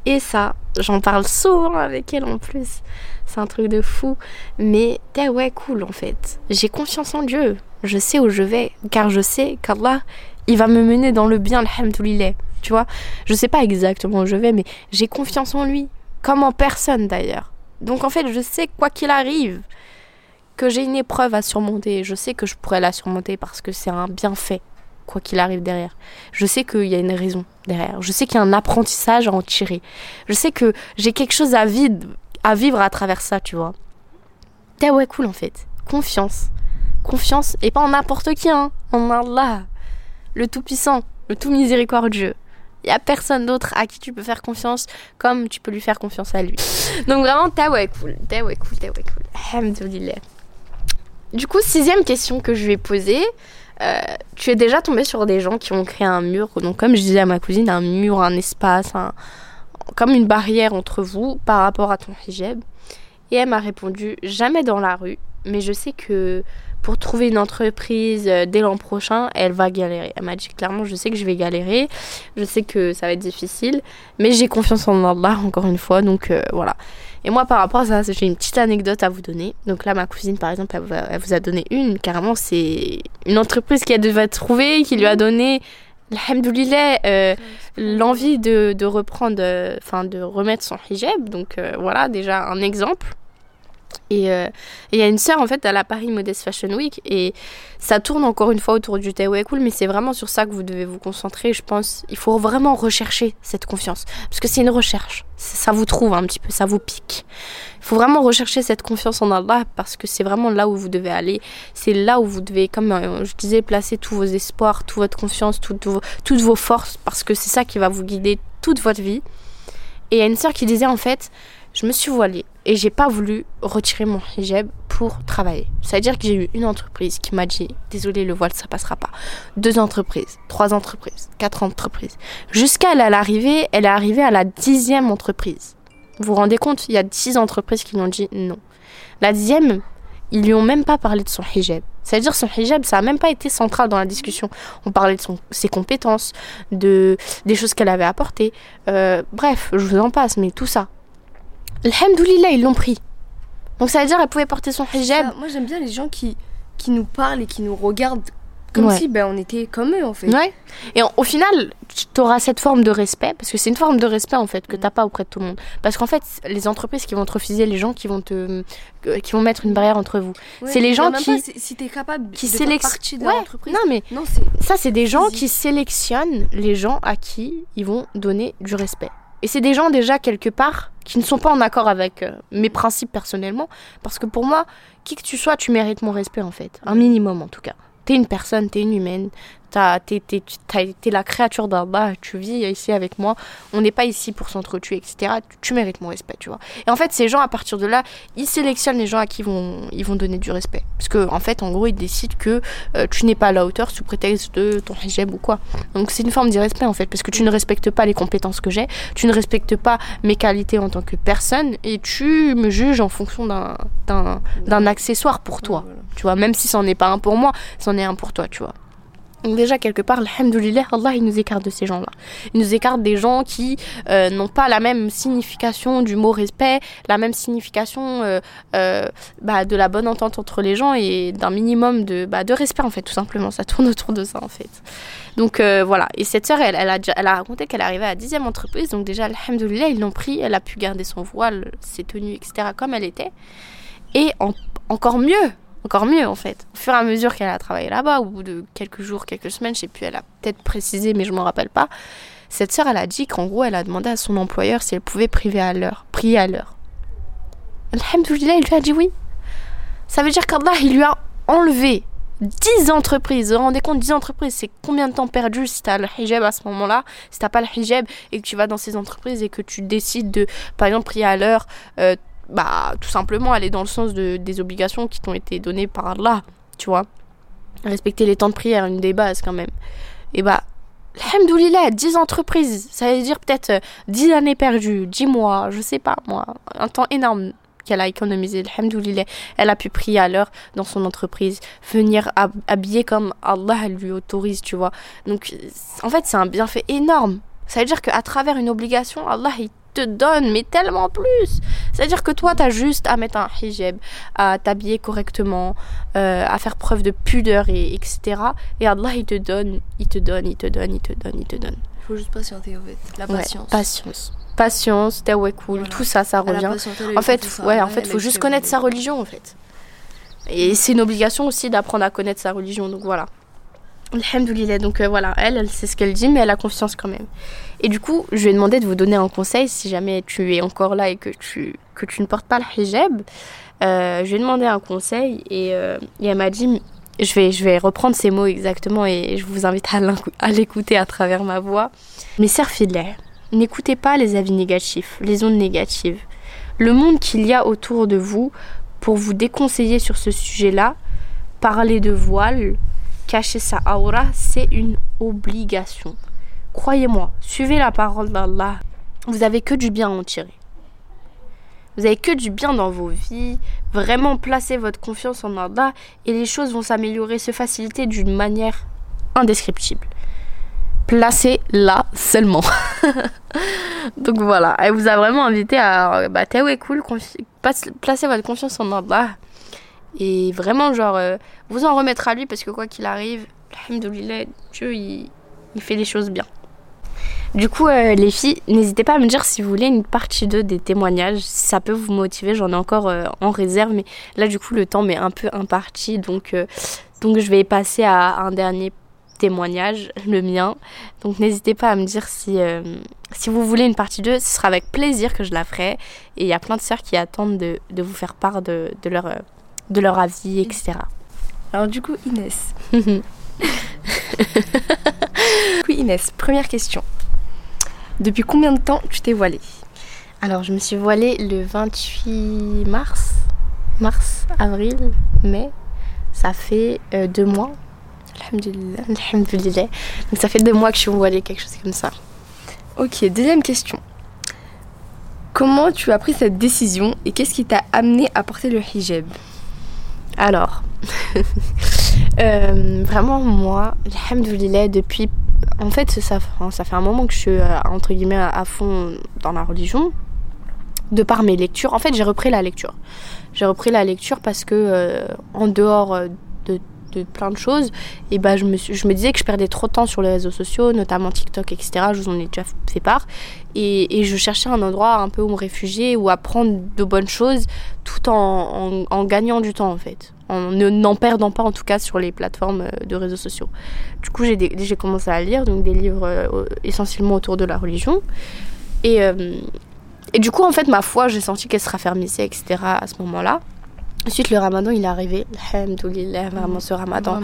Et ça, j'en parle souvent avec elle en plus. C'est un truc de fou. Mais t'es ouais cool en fait. J'ai confiance en Dieu. Je sais où je vais. Car je sais qu'Allah, il va me mener dans le bien, alhamdoulilah. Tu vois? Je sais pas exactement où je vais, mais j'ai confiance en lui. Comme en personne d'ailleurs. Donc en fait, je sais quoi qu'il arrive, que j'ai une épreuve à surmonter. Je sais que je pourrais la surmonter parce que c'est un bienfait, quoi qu'il arrive derrière. Je sais qu'il y a une raison derrière. Je sais qu'il y a un apprentissage à en tirer. Je sais que j'ai quelque chose à vivre, à travers ça, tu vois. T'es ouais, cool en fait. Confiance. Confiance, et pas en n'importe qui, hein. En Allah. Le Tout-Puissant, le Tout Miséricordieux. Il n'y a personne d'autre à qui tu peux faire confiance comme tu peux lui faire confiance à lui. Donc vraiment, t'es ouais, cool. T'es ouais, cool, t'es ouais, cool. Alhamdoulilah. Du coup, sixième question que je vais poser. Euh, tu es déjà tombé sur des gens qui ont créé un mur, donc comme je disais à ma cousine, un mur, un espace, un- comme une barrière entre vous par rapport à ton hijab. Et elle m'a répondu jamais dans la rue, mais je sais que pour trouver une entreprise euh, dès l'an prochain, elle va galérer. Elle m'a dit clairement, je sais que je vais galérer, je sais que ça va être difficile, mais j'ai confiance en Allah encore une fois, donc euh, voilà. Et moi, par rapport à ça, j'ai une petite anecdote à vous donner. Donc là, ma cousine, par exemple, elle, vous a- donné une. Carrément, c'est une entreprise qu'elle devait trouver, qui lui a donné, alhamdoulilah, euh, l'envie de, de reprendre, euh, enfin, de remettre son hijab. Donc euh, voilà, déjà un exemple. Et euh, et il y a une sœur, en fait, à la Paris Modest Fashion Week. Et ça tourne encore une fois autour du Taïwan Cool, mais c'est vraiment sur ça que vous devez vous concentrer. Je pense il faut vraiment rechercher cette confiance. Parce que c'est une recherche. Ça vous trouve un petit peu, ça vous pique. Il faut vraiment rechercher cette confiance en Allah parce que c'est vraiment là où vous devez aller. C'est là où vous devez, comme euh, je disais, placer tous vos espoirs, toute votre confiance, toutes vos, toutes vos forces parce que c'est ça qui va vous guider toute votre vie. Et il y a une sœur qui disait en fait, je me suis voilée et j'ai pas voulu retirer mon hijab pour travailler. C'est-à-dire que j'ai eu une entreprise qui m'a dit désolé le voile ça passera pas. Deux entreprises, trois entreprises, quatre entreprises. Jusqu'à elle, elle elle est arrivée à la dixième entreprise. Vous vous rendez compte, il y a dix entreprises qui lui ont dit non. La dixième, ils lui ont même pas parlé de son hijab. C'est-à-dire son hijab, ça a même pas été central dans la discussion. On parlait de son, ses compétences, de des choses qu'elle avait apportées. Euh, bref, je vous en passe, mais tout ça. Alhamdoulilah, ils l'ont pris. Donc ça veut dire qu'elle pouvait porter son hijab. Ça, moi, j'aime bien les gens qui, qui nous parlent et qui nous regardent comme Ouais. si ben, on était comme eux, en fait. Ouais. Et en- au final, tu auras cette forme de respect, parce que c'est une forme de respect en fait que Mm. t'as pas auprès de tout le monde. Parce qu'en fait, les entreprises qui vont te refuser, les gens qui vont te, euh, qui vont mettre une barrière entre vous. Ouais, C'est les gens qui- pas si, t'es capable qui de faire partie de Ouais, l'entreprise. Non mais Non, ça, c'est des gens Physique. qui sélectionnent les gens à qui ils vont donner du respect. Et c'est des gens déjà quelque part qui ne sont pas en accord avec euh, mes principes personnellement, parce que pour moi, qui que tu sois, tu mérites mon respect en fait, un minimum en tout cas. T'es une personne, t'es une humaine, T'es es, la créature d'Allah, tu vis ici avec moi, on n'est pas ici pour s'entretuer, etc. Tu, mérites mon respect, tu vois. Et en fait, ces gens, à partir de là, ils sélectionnent les gens à qui ils vont, ils vont donner du respect. Parce que, en fait, en gros, ils décident que euh, tu n'es pas à la hauteur sous prétexte de ton hijab ou quoi. Donc, c'est une forme d'irrespect, en fait, parce que tu ne respectes pas les compétences que j'ai, tu ne respectes pas mes qualités en tant que personne, et tu me juges en fonction d'un accessoire pour toi. Tu vois, même si c'en est pas un pour moi, c'en est un pour toi, tu vois. Donc déjà, quelque part, alhamdoulilah, Allah, il nous écarte de ces gens-là. Il nous écarte des gens qui euh, n'ont pas la même signification du mot respect, la même signification euh, euh, bah, de la bonne entente entre les gens et d'un minimum de, bah, de respect, en fait, tout simplement. Ça tourne autour de ça, en fait. Donc voilà. Et cette sœur, elle, a raconté qu'elle arrivait à la dixième entreprise. Donc déjà, alhamdoulilah, ils l'ont pris. Elle a pu garder son voile, ses tenues, etc., comme elle était. Et encore mieux, encore mieux en fait. Au fur et à mesure qu'elle a travaillé là-bas, au bout de quelques jours, quelques semaines, je sais plus, elle a peut-être précisé, mais je m'en rappelle pas. Cette sœur, elle a dit qu'en gros, elle a demandé à son employeur si elle pouvait priver à l'heure, prier à l'heure. Alhamdoulilah, il lui a dit oui. Ça veut dire qu'Allah, il lui a enlevé 10 entreprises. Vous vous rendez compte, 10 entreprises, c'est combien de temps perdu si t'as le hijab à ce moment-là, si t'as pas le hijab et que tu vas dans ces entreprises et que tu décides de, par exemple, prier à l'heure, euh, bah, tout simplement aller dans le sens de, des obligations qui t'ont été données par Allah, tu vois. Respecter les temps de prière, une des bases quand même. Et bah, alhamdoulilah, 10 entreprises, ça veut dire peut-être 10 euh, années perdues, 10 mois, je sais pas moi, un temps énorme qu'elle a économisé, alhamdoulilah. Elle a pu prier à l'heure dans son entreprise, venir habiller comme Allah lui autorise, tu vois. Donc, en fait, c'est un bienfait énorme. Ça veut dire qu'à travers une obligation, Allah, te donne, mais tellement plus. C'est-à-dire que toi, tu as juste à mettre un hijab, à t'habiller correctement, euh, à faire preuve de pudeur, et etc. Et Allah, il te donne, il te donne, il te donne, il te donne, il te donne. Il faut juste patienter, en fait. La patience. patience. Patience, cool, tout ça, ça revient. En fait, ouais, en fait, faut juste connaître sa religion, en fait. Et c'est une obligation aussi d'apprendre à connaître sa religion, donc voilà. Alhamdoulilah, donc euh, voilà, elle, elle sait ce qu'elle dit, mais elle a confiance quand même. Et du coup, je lui ai demandé de vous donner un conseil si jamais tu es encore là et que tu, que tu ne portes pas le hijab. Euh, je lui ai demandé un conseil et, euh, elle m'a dit, je vais, je vais reprendre ces mots exactement et je vous invite à l'écouter à travers ma voix. Mais fidèle, n'écoutez pas les avis négatifs, les ondes négatives. Le monde qu'il y a autour de vous pour vous déconseiller sur ce sujet-là, parler de voile, cacher sa aura, c'est une obligation. Croyez-moi, suivez la parole d'Allah. Vous avez que du bien à en tirer. Vous avez que du bien dans vos vies. Vraiment, placez votre confiance en Allah et les choses vont s'améliorer, se faciliter d'une manière indescriptible. Placez-la seulement. Donc voilà, elle vous a vraiment invité à bah, cool, placez votre confiance en Allah et vraiment, genre, euh, vous en remettre à lui parce que quoi qu'il arrive, alhamdoulilah, Dieu, il, il, fait les choses bien. Du coup, euh, les filles, n'hésitez pas à me dire si vous voulez une partie 2 des témoignages. Ça peut vous motiver, j'en ai encore euh, en réserve, mais là, du coup, le temps m'est un peu imparti. Donc, donc, je vais passer à un dernier témoignage, le mien. Donc, n'hésitez pas à me dire si, si vous voulez une partie 2. Ce sera avec plaisir que je la ferai. Et il y a plein de sœurs qui attendent de, de vous faire part de, de leur de leur avis, etc. Alors du coup, Inès. du coup, Inès, première question. Depuis combien de temps tu t'es voilée? Alors, je me suis voilée le 28 mars. Mars, avril, mai. Ça fait euh, deux mois. Alhamdulillah. Alhamdulillah. Donc ça fait deux mois que je suis voilée, quelque chose comme ça. Ok, deuxième question. Comment tu as pris cette décision et qu'est-ce qui t'a amené à porter le hijab? Alors, euh, vraiment moi, alhamdoulilah, depuis... En fait, ça, ça fait un moment que je suis, euh, entre guillemets, à fond dans la religion. De par mes lectures. En fait, j'ai repris la lecture. J'ai repris la lecture parce que, euh, en dehors de de plein de choses, et bah, je, me je me disais que je perdais trop de temps sur les réseaux sociaux, notamment TikTok, etc. Je vous en ai déjà fait part. Et, et je cherchais un endroit un peu où me réfugier, ou apprendre de bonnes choses, tout en, en, gagnant du temps en fait. En n'en perdant pas en tout cas sur les plateformes euh, de réseaux sociaux. Du coup, j'ai commencé à lire donc des livres euh, essentiellement autour de la religion. Et, euh, et du coup, en fait, ma foi, j'ai senti qu'elle se raffermissait, etc. à ce moment-là. Ensuite, le ramadan, il est arrivé. Alhamdoulilah, vraiment ce ramadan.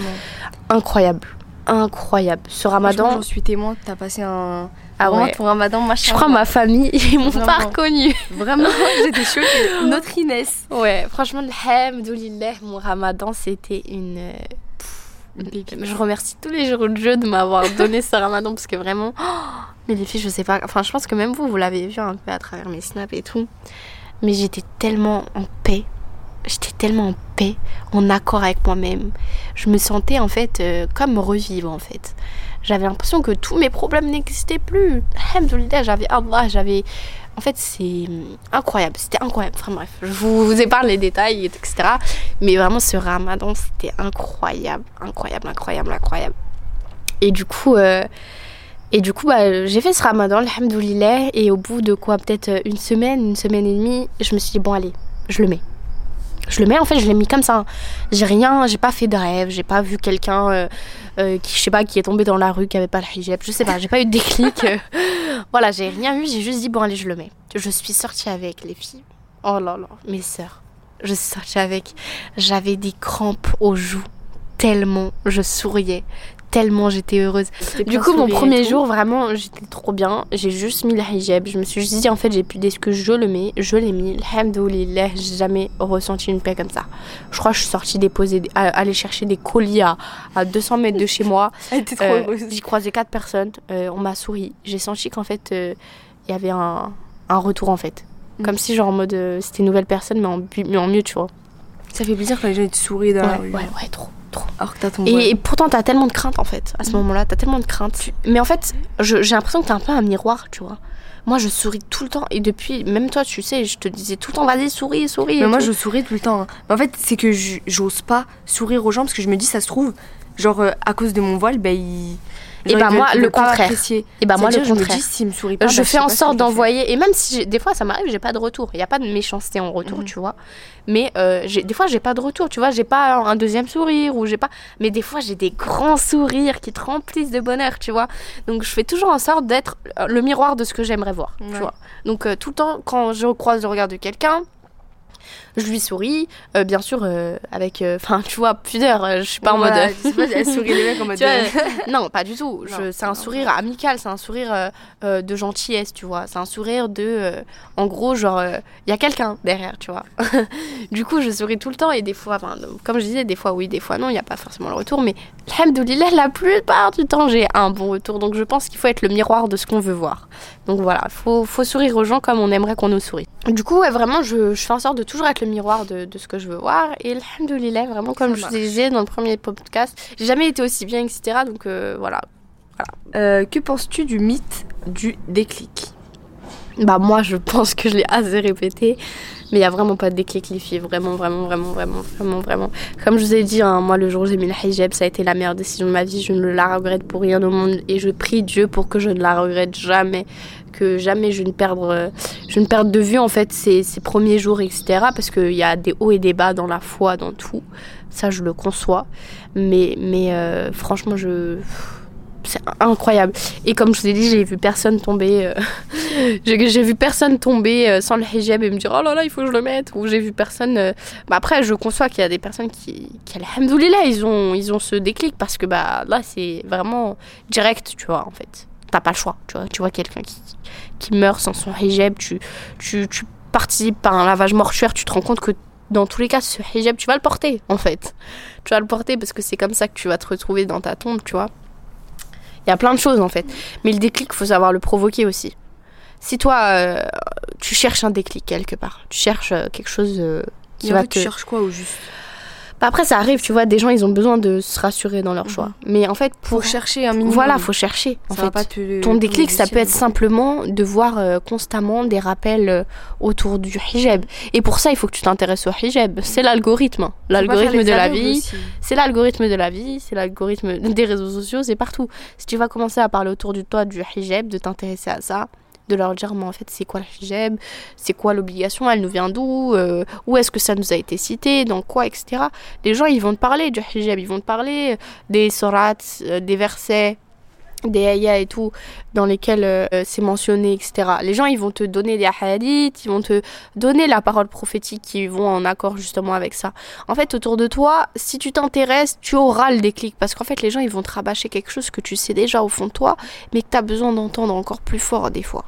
Incroyable. incroyable. Ce ramadan, j'en suis témoin. T'as passé un. ah ouais. ton ramadan, machin. Je crois ma famille, ils m'ont pas reconnue. Vraiment, j'étais choquée. Notre Inès. Ouais, franchement, alhamdoulilah, mon ramadan, c'était une... euh. Je remercie tous les jours de Dieu de m'avoir donné ce ramadan parce que vraiment... oh, mais les filles, je sais pas... Enfin, je pense que même vous, vous l'avez vu un peu à travers mes snaps et tout. Mais j'étais tellement en paix. J'étais tellement en paix, en accord avec moi-même. Je me sentais en fait euh, comme revivre en fait. J'avais l'impression que tous mes problèmes n'existaient plus. Alhamdoulilah, j'avais Allah, j'avais... En fait, c'est incroyable. C'était incroyable. Enfin bref, je vous, vous épargne les détails, etc. Mais vraiment, ce ramadan, c'était incroyable. Incroyable, incroyable, incroyable. Et du coup... euh, et du coup, bah, j'ai fait ce ramadan, alhamdoulilah, et au bout de quoi, peut-être une semaine, une semaine et demie, je me suis dit, bon, allez, je le mets. Je le mets, en fait, je l'ai mis comme ça. J'ai rien, j'ai pas fait de rêve, j'ai pas vu quelqu'un euh, euh, qui, je sais pas, qui est tombé dans la rue, qui avait pas le hijab, je sais pas, j'ai pas eu de déclic. voilà, j'ai rien eu, j'ai juste dit, bon, allez, je le mets. Je suis sortie avec les filles. Oh là là, mes sœurs. Je suis sortie avec. J'avais des crampes aux joues, tellement je souriais, tellement j'étais heureuse. Du coup, mon premier jour, vraiment, j'étais trop bien. J'ai juste mis le hijab. Je me suis dit, en fait, j'ai plus d'excuses que je le mets. Je l'ai mis. Alhamdoulilah, j'ai jamais ressenti une paix comme ça. Je crois que je suis sortie déposer, aller chercher des colis à, à 200 mètres de chez moi. Elle était trop Euh, heureuse. J'ai croisé quatre personnes. euh, on m'a souri. J'ai senti qu'en fait, euh, il y avait un, un retour, en fait. Mm. Comme si, genre, en mode, euh, c'était une nouvelle personne, mais en, mais en mieux, tu vois. Ça fait plaisir quand les gens te sourient dans Ouais, la rue. ouais, ouais, trop, trop. Alors que t'as ton Et, pourtant, t'as tellement de crainte en fait. À ce Mhm. moment-là, t'as tellement de crainte. Mais en fait, j'ai l'impression que t'es un peu un miroir, tu vois. Moi, je souris tout le temps. Et depuis, même toi, tu sais, je te disais tout le temps, vas-y, souris, souris. Mais moi, tout. je souris tout le temps. hein. Mais en fait, c'est que j'ose pas sourire aux gens parce que je me dis, ça se trouve, genre, euh, à cause de mon voile, ben, ils. Et genre, bah, ils moi, veulent- ils le contraire. Et bah, moi, le contraire. me dis, s'ils me sourient pas, je bah, fais en sorte d'envoyer. Et même si des fois, ça m'arrive, j'ai pas de retour. Il n'y a pas de méchanceté en retour, Mhm. tu vois. Mais euh, des fois, j'ai pas de retour, tu vois. J'ai pas un deuxième sourire ou j'ai pas. Mais des fois, j'ai des grands sourires qui te remplissent de bonheur, tu vois. Donc, je fais toujours en sorte d'être euh, le miroir de ce que j'aimerais voir, tu vois. Donc, euh, tout le temps, quand je croise le regard de quelqu'un, je lui souris, euh, bien sûr, euh, avec. Enfin, tu vois, pudeur. euh, je suis pas en mode. pas, elle sourit les mecs en mode. Euh, non, pas du tout. C'est un sourire amical, c'est un sourire euh, euh, de gentillesse, tu vois. C'est un sourire de. euh, en gros, genre, il y a quelqu'un derrière, tu vois. du coup, je souris tout le temps et des fois, comme je disais, des fois oui, des fois non, il n'y a pas forcément le retour. Mais alhamdoulilah, la plupart du temps, j'ai un bon retour. Donc je pense qu'il faut être le miroir de ce qu'on veut voir. Donc voilà, faut, faut sourire aux gens comme on aimerait qu'on nous sourie. Du coup, ouais, vraiment, je, je fais en sorte de toujours être le miroir de, de ce que je veux voir. Et alhamdoulilah, vraiment, comme je disais dans le premier podcast, j'ai jamais été aussi bien, etc. Donc euh, voilà. Euh, que penses-tu du mythe du déclic? Bah moi je pense que je l'ai assez répété, mais il y a vraiment pas de déclic les filles, vraiment vraiment vraiment vraiment vraiment vraiment. Comme je vous ai dit, hein, moi le jour où j'ai mis le hijab, ça a été la meilleure décision de ma vie, je ne la regrette pour rien au monde. Et je prie Dieu pour que je ne la regrette jamais, que jamais je ne perde, euh, je ne perde de vue en fait ces, ces premiers jours etc. Parce qu'il y a des hauts et des bas dans la foi, dans tout, ça je le conçois, mais mais euh, franchement je c'est incroyable. Et comme je vous ai dit, j'ai vu personne tomber. euh, j'ai vu personne tomber euh, sans le hijab et me dire oh là là, il faut que je le mette. Ou j'ai vu personne. euh, bah après, je conçois qu'il y a des personnes qui, qui alhamdoulilah, ils ont, ils ont ce déclic parce que bah là, c'est vraiment direct, tu vois, en fait. T'as pas le choix, tu vois. Tu vois quelqu'un qui, qui meurt sans son hijab, tu, tu, tu participes à un lavage mortuaire, tu te rends compte que dans tous les cas, ce hijab, tu vas le porter, en fait. Tu vas le porter parce que c'est comme ça que tu vas te retrouver dans ta tombe, tu vois. Il y a plein de choses en fait. Mais le déclic, il faut savoir le provoquer aussi. Si toi, euh, tu cherches un déclic quelque part, tu cherches euh, quelque chose euh, qui en va fait, te... Tu cherches quoi au juste? Après, ça arrive, tu vois, des gens, ils ont besoin de se rassurer dans leur choix. Mais en fait, Faut pour... chercher un minimum. Voilà, faut chercher. En Ça fait. va pas te- Ton déclic, ça peut être simplement de voir euh, constamment des rappels euh, autour du hijab. Et pour ça, il faut que tu t'intéresses au hijab. C'est l'algorithme. Faut L'algorithme de la vie. C'est l'algorithme de la vie, c'est l'algorithme des réseaux sociaux, c'est partout. Si tu vas commencer à parler autour du toi du hijab, de t'intéresser à ça, de leur dire mais en fait c'est quoi le hijab, c'est quoi l'obligation, elle nous vient d'où, euh, où est-ce que ça nous a été cité, dans quoi, etc. Les gens ils vont te parler du hijab, ils vont te parler des sourates, euh, des versets, des ayats et tout, dans lesquels euh, c'est mentionné, etc. Les gens, ils vont te donner des hadiths, ils vont te donner la parole prophétique qui vont en accord justement avec ça. En fait, autour de toi, si tu t'intéresses, tu auras le déclic. Parce qu'en fait, les gens, ils vont te rabâcher quelque chose que tu sais déjà au fond de toi, mais que tu as besoin d'entendre encore plus fort des fois.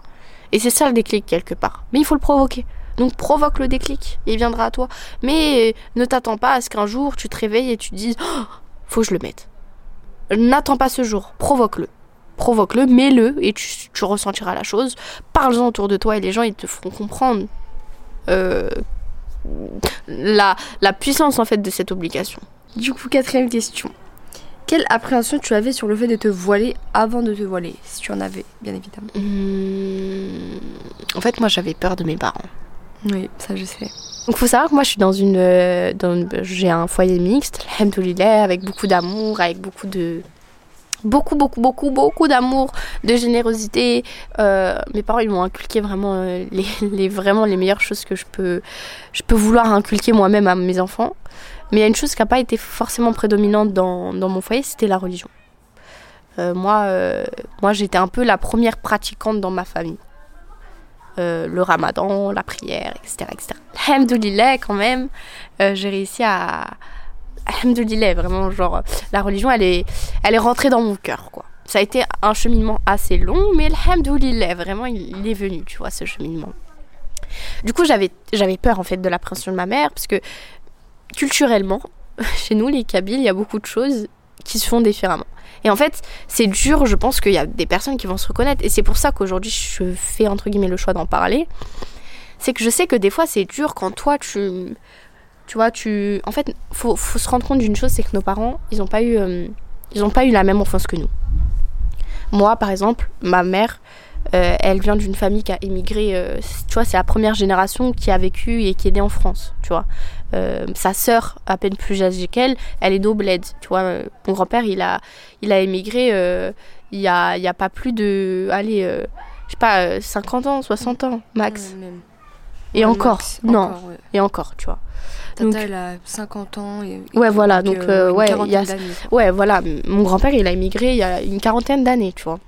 Et c'est ça le déclic quelque part. Mais il faut le provoquer. Donc provoque le déclic, il viendra à toi. Mais ne t'attends pas à ce qu'un jour tu te réveilles et tu te dises oh, faut que je le mette. N'attends pas ce jour, provoque-le provoque-le, mets-le et tu, ressentiras la chose. Parle-en autour de toi et les gens ils te feront comprendre euh, la, la puissance en fait de cette obligation. Du coup, quatrième question. Quelle appréhension tu avais sur le fait de te voiler avant de te voiler Si tu en avais, bien évidemment. Mmh, en fait, moi j'avais peur de mes parents. Oui, ça je sais. Donc faut savoir que moi je suis dans une, euh, j'ai un foyer mixte, avec beaucoup d'amour, avec beaucoup de beaucoup, beaucoup, beaucoup, beaucoup d'amour, de générosité. Euh, mes parents, ils m'ont inculqué vraiment euh, les, vraiment les meilleures choses que je peux, je peux vouloir inculquer moi-même à mes enfants. Mais il y a une chose qui n'a pas été forcément prédominante dans, dans mon foyer, c'était la religion. Euh, moi, moi j'étais un peu la première pratiquante dans ma famille. le ramadan, la prière, etc. etc. Alhamdoulilah, quand même, j'ai réussi à, Alhamdoulilah, vraiment, genre, la religion, elle est, elle est rentrée dans mon cœur, quoi. Ça a été un cheminement assez long, mais Alhamdoulilah, vraiment, il, est venu, tu vois, ce cheminement. Du coup, j'avais, j'avais peur, en fait, de l'appréhension de ma mère, parce que culturellement, chez nous, les Kabyles, il y a beaucoup de choses qui se font différemment. Et en fait, c'est dur, je pense qu'il y a des personnes qui vont se reconnaître, et c'est pour ça qu'aujourd'hui, je fais, entre guillemets, le choix d'en parler. C'est que je sais que des fois, c'est dur quand toi, tu tu vois, tu. En fait, faut, faut se rendre compte d'une chose, c'est que nos parents, ils n'ont pas eu, euh, pas eu la même enfance que nous. Moi, par exemple, ma mère, euh, elle vient d'une famille qui a émigré. Euh, tu vois, c'est la première génération qui a vécu et qui est née en France. Tu vois, sa sœur, à peine plus âgée qu'elle, elle est d'Obled. Tu vois, mon grand-père, il a, il a émigré. il y a, il y a pas plus de, allez, je sais pas, 50 ans, 60 ans max. et encore, non, et encore, tu vois. Tata, elle a 50 ans. Et, ouais, voilà. Donc, euh, ouais, y a, ouais, voilà. Mon grand-père, il a immigré il y a une quarantaine d'années, tu vois.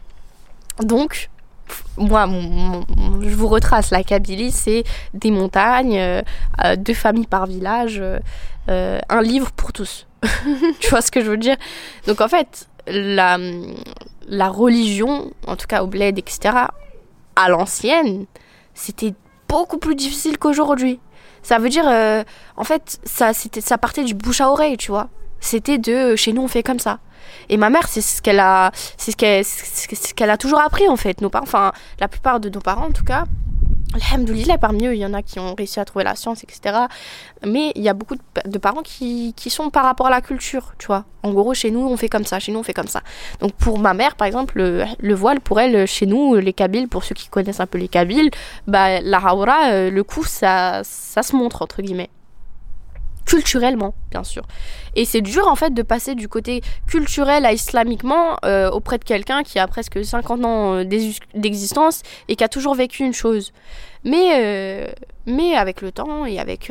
Donc, moi, je vous retrace. La Kabylie, c'est des montagnes, euh, euh, deux familles par village, un livre pour tous. tu vois ce que je veux dire? Donc, en fait, la, la religion, en tout cas au bled, etc., à l'ancienne, c'était beaucoup plus difficile qu'aujourd'hui. Ça veut dire, euh, en fait, ça, ça partait du bouche à oreille, tu vois. C'était de euh, chez nous, on fait comme ça. Et ma mère, c'est ce qu'elle a, c'est ce qu'elle, a toujours appris, en fait. Nos parents, enfin, la plupart de nos parents, en tout cas, Alhamdoulilah, parmi eux, il y en a qui ont réussi à trouver la science, etc. Mais il y a beaucoup de, parents qui, qui, sont par rapport à la culture, tu vois. En gros, chez nous, on fait comme ça, chez nous, on fait comme ça. Donc pour ma mère, par exemple, le, voile, pour elle, chez nous, les Kabyles, pour ceux qui connaissent un peu les Kabyles, bah, la haoura, euh, le coup, ça, ça se montre, entre guillemets culturellement, bien sûr. Et c'est dur en fait de passer du côté culturel à islamiquement euh, auprès de quelqu'un qui a presque 50 ans euh, d'existence et qui a toujours vécu une chose. Mais, euh, mais avec le temps et avec,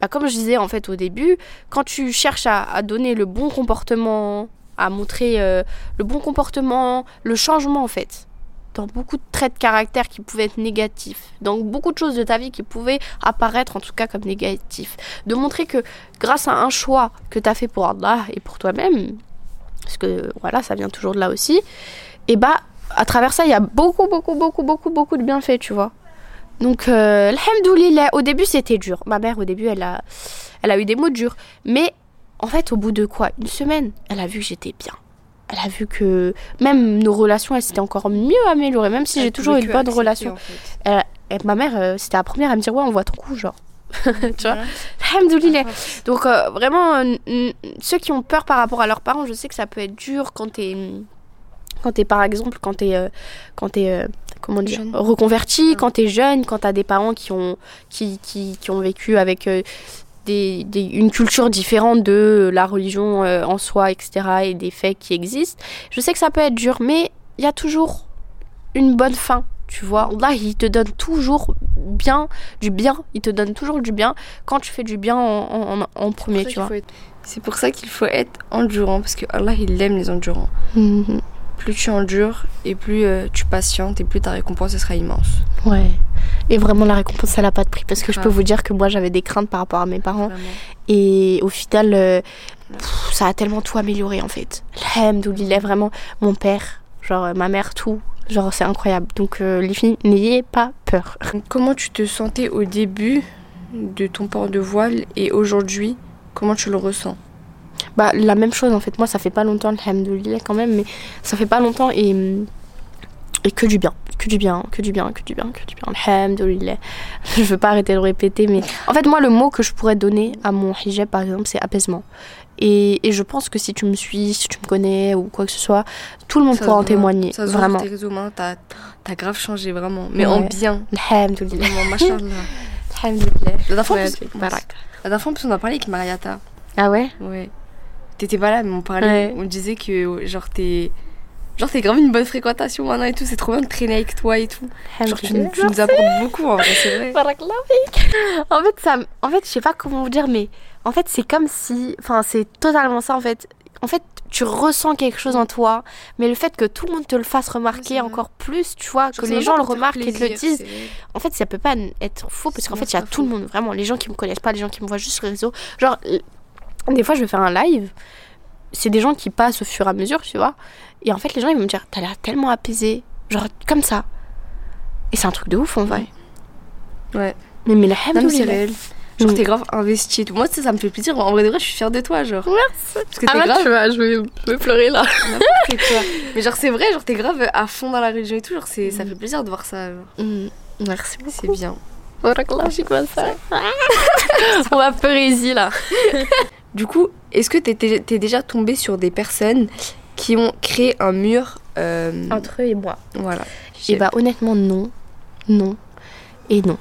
bah, comme je disais en fait au début, quand tu cherches à, à donner le bon comportement, à montrer le bon comportement, le changement en fait, dans beaucoup de traits de caractère qui pouvaient être négatifs, dans beaucoup de choses de ta vie qui pouvaient apparaître en tout cas comme négatifs. De montrer que grâce à un choix que tu as fait pour Allah et pour toi-même, parce que voilà, ça vient toujours de là aussi, et bah à travers ça, il y a beaucoup, beaucoup, beaucoup, beaucoup, beaucoup de bienfaits, tu vois. Donc, euh, au début c'était dur. Ma mère, au début, elle a, elle a eu des mots durs. Mais en fait, au bout de quoi? Une semaine, elle a vu que j'étais bien elle a vu que même nos relations, elles s'étaient encore mieux améliorées, même si j'ai toujours eu une bonne relation. ma mère, euh, c'était la première à me dire Ouais, on voit ton cou, genre. tu vois? Alhamdoulilah. Donc, euh, vraiment, ceux qui ont peur par rapport à leurs parents, je sais que ça peut être dur quand t'es. Quand t'es, par exemple, quand t'es. Euh, quand t'es comment dire, reconverti, quand t'es jeune, quand t'as des parents qui ont, qui, qui, qui ont vécu avec une culture différente de la religion euh, en soi, etc., et des faits qui existent. Je sais que ça peut être dur, mais il y a toujours une bonne fin. Tu vois, là, il te donne toujours bien, du bien. Il te donne toujours du bien quand tu fais du bien en, premier, tu vois. C'est pour ça qu'il faut être endurant, parce que Allah, il aime les endurants. Mhm. Plus tu endures et plus euh, tu patientes et plus ta récompense elle sera immense. Ouais. Et vraiment, la récompense, ça n'a pas de prix. Parce que je peux vous dire que moi, j'avais des craintes par rapport à mes parents. Vraiment. Et au final, euh, pff, ça a tellement tout amélioré en fait. Alhamdoulilah, vraiment, mon père, genre euh, ma mère, tout. Genre, c'est incroyable. Donc, euh, les filles, n'ayez pas peur. Comment tu te sentais au début de ton port de voile et aujourd'hui, comment tu le ressens? Bah, la même chose en fait. Moi, ça fait pas longtemps, alhamdoulilah quand même, mais ça fait pas longtemps et, et que du bien. Que du bien, que du bien, que du bien, que du bien. Alhamdoulilah. Je veux pas arrêter de le répéter, mais en fait, moi, le mot que je pourrais donner à mon hijab, par exemple, c'est apaisement. Et, et je pense que si tu me suis, si tu me connais ou quoi que ce soit, tout le monde Ça pourra en voit. témoigner. Ça vraiment. tes réseaux humains, t'as as grave changé vraiment. Mais en Ouais. bien. Alhamdoulilah. Machallah. Alhamdulillah. La dernière fois, en Ouais, en plus, on a parlé avec Mariata. Ah ouais? Ouais. T'étais pas là, mais on parlait. Ouais. On disait que, genre, t'es. Genre, t'es grave une bonne fréquentation maintenant et tout. C'est trop bien de traîner avec toi et tout. Genre, tu, nous- tu nous apportes beaucoup, en vrai, c'est vrai. En fait, ça, en fait, je sais pas comment vous dire, mais en fait, c'est comme si, enfin, c'est totalement ça en fait. En fait, tu ressens quelque chose en toi, mais le fait que tout le monde te le fasse remarquer encore plus, tu vois, que les gens le remarquent et te le disent, en fait, ça peut pas être faux parce qu'en fait, il y a tout le monde, vraiment, les gens qui me connaissent pas, les gens qui me voient juste sur les réseaux. Genre, des fois, je vais faire un live, c'est des gens qui passent au fur et à mesure, tu vois, et en fait, les gens, ils vont me dire, t'as l'air tellement apaisé, genre, comme ça. Et c'est un truc de ouf, en vrai. Ouais. Mais, mais Non, mais c'est réel. Genre, Mm. t'es grave investi et tout. Moi, tu sais, ça me fait plaisir. En vrai, de vrai, je suis fière de toi, genre. Merci. Parce que t'es grave. vas, je vais me pleurer là. Mais genre, c'est vrai, genre, t'es grave à fond dans la religion et tout. Genre, c'est, ça Mm. fait plaisir de voir ça. genre. Merci beaucoup. C'est bien. Ça On va pleurer ici là. Du coup, est-ce que t'es, déjà tombé sur des personnes qui ont créé un mur euh, Entre eux et moi. Voilà. Et bah honnêtement non, non et non.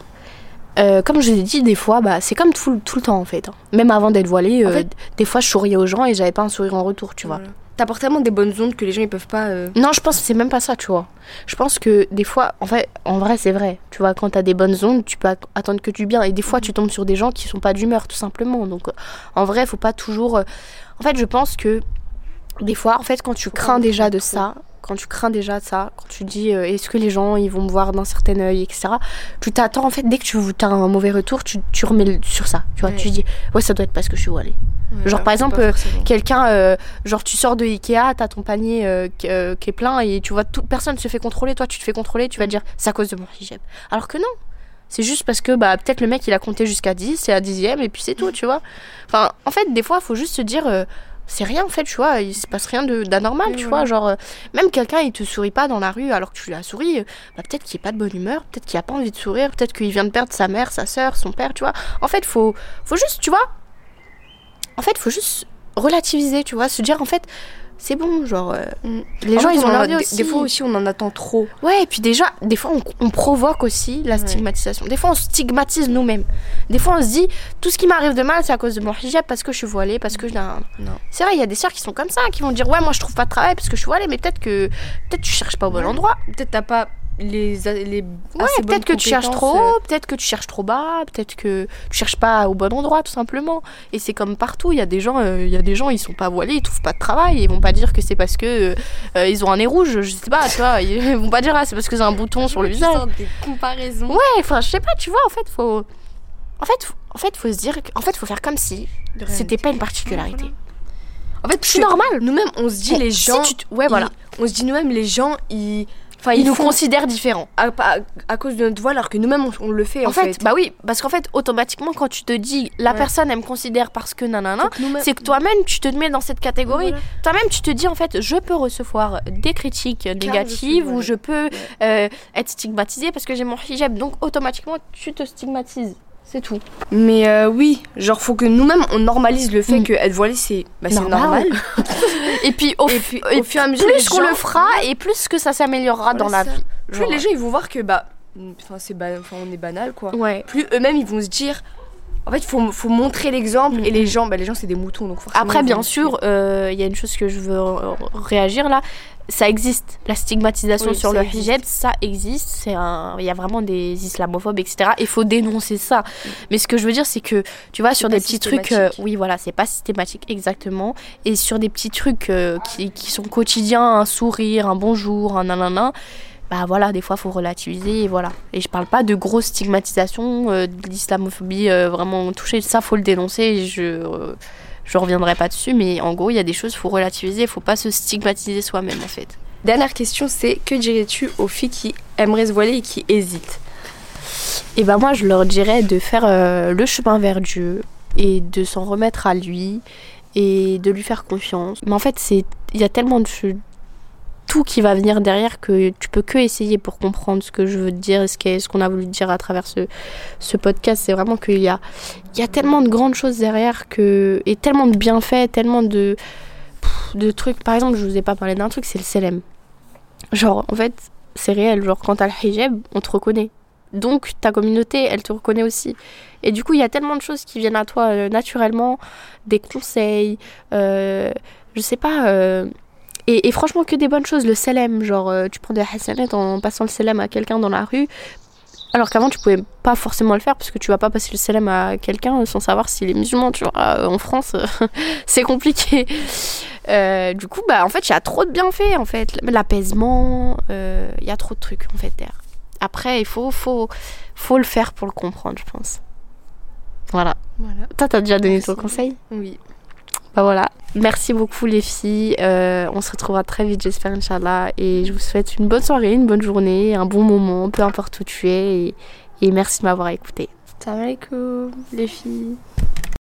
Euh, comme je l'ai dit, des fois, bah, c'est comme tout, tout le temps en fait. hein. Même avant d'être voilée, En euh, fait- des fois je souriais aux gens et j'avais pas un sourire en retour, tu vois. T'apportes tellement des bonnes ondes que les gens ils peuvent pas. euh, Non, je pense que c'est même pas ça, tu vois. Je pense que des fois, en fait, en vrai, c'est vrai. Tu vois, quand t'as des bonnes ondes, tu peux at- attendre que du bien. Et des fois, tu tombes sur des gens qui sont pas d'humeur, tout simplement. Donc, euh, en vrai, faut pas toujours. euh, En fait, je pense que des fois, en fait, quand tu crains déjà de ça, quand tu crains déjà de ça, quand tu dis euh, est-ce que les gens ils vont me voir d'un certain œil, etc. Tu t'attends en fait dès que tu as un mauvais retour, tu, tu remets le- sur ça. Tu vois, Ouais. tu dis ouais ça doit être parce que je suis voilée. Ouais, Genre, alors par exemple, euh. Quelqu'un, euh, genre tu sors de Ikea, t'as ton panier euh, qui, euh, qui est plein et tu vois toute personne se fait contrôler, toi tu te fais contrôler, tu vas dire c'est à cause de mon hijab. Alors que non, c'est juste parce que bah peut-être le mec il a compté jusqu'à 10, c'est à dixième et puis c'est tout, tu vois. Enfin, en fait des fois faut juste se dire c'est rien en fait, tu vois, il se passe rien de- d'anormal, tu voilà. vois, genre euh, même quelqu'un il te sourit pas dans la rue alors que tu lui as souri, euh, bah, peut-être qu'il est pas de bonne humeur, peut-être qu'il a pas envie de sourire, peut-être qu'il vient de perdre sa mère, sa soeur, son père, tu vois. En fait, faut faut juste, tu vois, en fait, faut juste relativiser, tu vois, se dire en fait, c'est bon, genre euh, Mm. les En gens fait, ils on ont leur vie aussi. Des fois aussi, on en attend trop. Ouais, et puis déjà, des fois on, on provoque aussi la Ouais. stigmatisation. Des fois on stigmatise nous-mêmes. Des fois on se dit tout ce qui m'arrive de mal c'est à cause de mon hijab parce que je suis voilée, parce que je Non. C'est vrai, il y a des sœurs qui sont comme ça, qui vont dire ouais moi je trouve pas de travail parce que je suis voilée, mais peut-être que peut-être tu cherches pas au bon endroit. Peut-être t'as pas les. les Ouais, peut-être que tu cherches trop euh, haut, peut-être que tu cherches trop bas, peut-être que tu cherches pas au bon endroit tout simplement. Et c'est comme partout, il y a des gens, euh, il y a des gens ils sont pas voilés, ils trouvent pas de travail, ils vont pas dire que c'est parce que euh, euh, ils ont un nez rouge, je sais pas, tu vois, ils vont pas dire ah c'est parce que j'ai un bouton sur le visage. des comparaisons. Ouais, enfin je sais pas, tu vois, en fait faut, en fait, faut- en fait faut se dire, en fait faut faire comme si c'était pas une particularité. En fait, C'est normal. Nous-mêmes, on se dit les si gens. tu te- ouais voilà, ils- on se dit nous-mêmes les gens ils. Enfin, ils, nous font considèrent différents. à, à- à cause de notre voix alors que nous-mêmes on, on le fait en, En fait, bah oui, parce qu'en fait, automatiquement, quand tu te dis la Ouais. personne, elle me considère parce que nanana, que c'est que toi-même, tu te mets dans cette catégorie. Voilà. Toi-même, tu te dis, en fait, je peux recevoir des critiques négatives ou je peux euh, être stigmatisée parce que j'ai mon hijab. Donc, automatiquement, tu te stigmatises. C'est tout. Mais euh, oui, genre faut que nous-mêmes on normalise le fait Mm. que être voilée c'est bah, Normal. normal. Et puis, au, Et f- puis et au fur et à mesure plus qu'on le fera et plus que ça s'améliorera dans la vie. Plus les gens ils vont voir que bah enfin c'est ba- enfin on est banal quoi. Ouais. Plus eux-mêmes ils vont se dire En fait, il faut, faut montrer l'exemple et Mm, les mm. gens, bah, les gens c'est des moutons donc. Après, bien sûr, euh, il y a une chose que je veux euh, réagir là. Ça existe, la stigmatisation Oui, sur le existe. hijab, ça existe. C'est un, il y a vraiment des islamophobes, etc. Il faut dénoncer ça. Mais ce que je veux dire, c'est que tu vois sur des petits trucs, euh, oui, voilà, c'est pas systématique exactement. Et sur des petits trucs euh, qui, qui sont quotidiens, un sourire, un bonjour, un nanana. Bah voilà, des fois faut relativiser et voilà. Et je parle pas de grosse stigmatisation, euh, de l'islamophobie euh, vraiment touchée, ça faut le dénoncer. Et je je reviendrai pas dessus, mais en gros il y a des choses faut relativiser, faut pas se stigmatiser soi-même en fait. Dernière question, c'est que dirais-tu aux filles qui aimeraient se voiler et qui hésitent? Et ben moi je leur dirais de faire euh, le chemin vers Dieu et de s'en remettre à lui et de lui faire confiance. Mais en fait c'est il y a tellement de tout qui va venir derrière que tu peux que essayer pour comprendre ce que je veux te dire et ce qu'on a voulu dire à travers ce, ce podcast. C'est vraiment qu'il y a, y a tellement de grandes choses derrière que, et tellement de bienfaits, tellement de, de trucs. Par exemple, je vous ai pas parlé d'un truc, c'est le selem. Genre, en fait, c'est réel. Genre, quand t'as le hijab, on te reconnaît. Donc, ta communauté, elle te reconnaît aussi. Et du coup, il y a tellement de choses qui viennent à toi euh, naturellement, des conseils, euh, je sais pas. euh, et, et franchement, que des bonnes choses. Le selem, genre, euh, tu prends des hasanettes en passant le selem à quelqu'un dans la rue. Alors qu'avant, tu pouvais pas forcément le faire parce que tu vas pas passer le selem à quelqu'un sans savoir s'il est musulman, tu vois. Euh, En France, c'est compliqué. Euh, du coup, bah, en fait, il y a trop de bienfaits, en fait. L'apaisement, euh, il y a trop de trucs, en fait, derrière. Après, il faut, faut, faut le faire pour le comprendre, je pense. Voilà. Voilà. Toi, t'as déjà donné Merci. ton conseil? Oui. Bah voilà. Merci beaucoup, les filles. Euh, on se retrouvera très vite, j'espère, Inch'Allah. Et je vous souhaite une bonne soirée, une bonne journée, un bon moment, peu importe où tu es. Et, et merci de m'avoir écouté. Salam alaikum, les filles.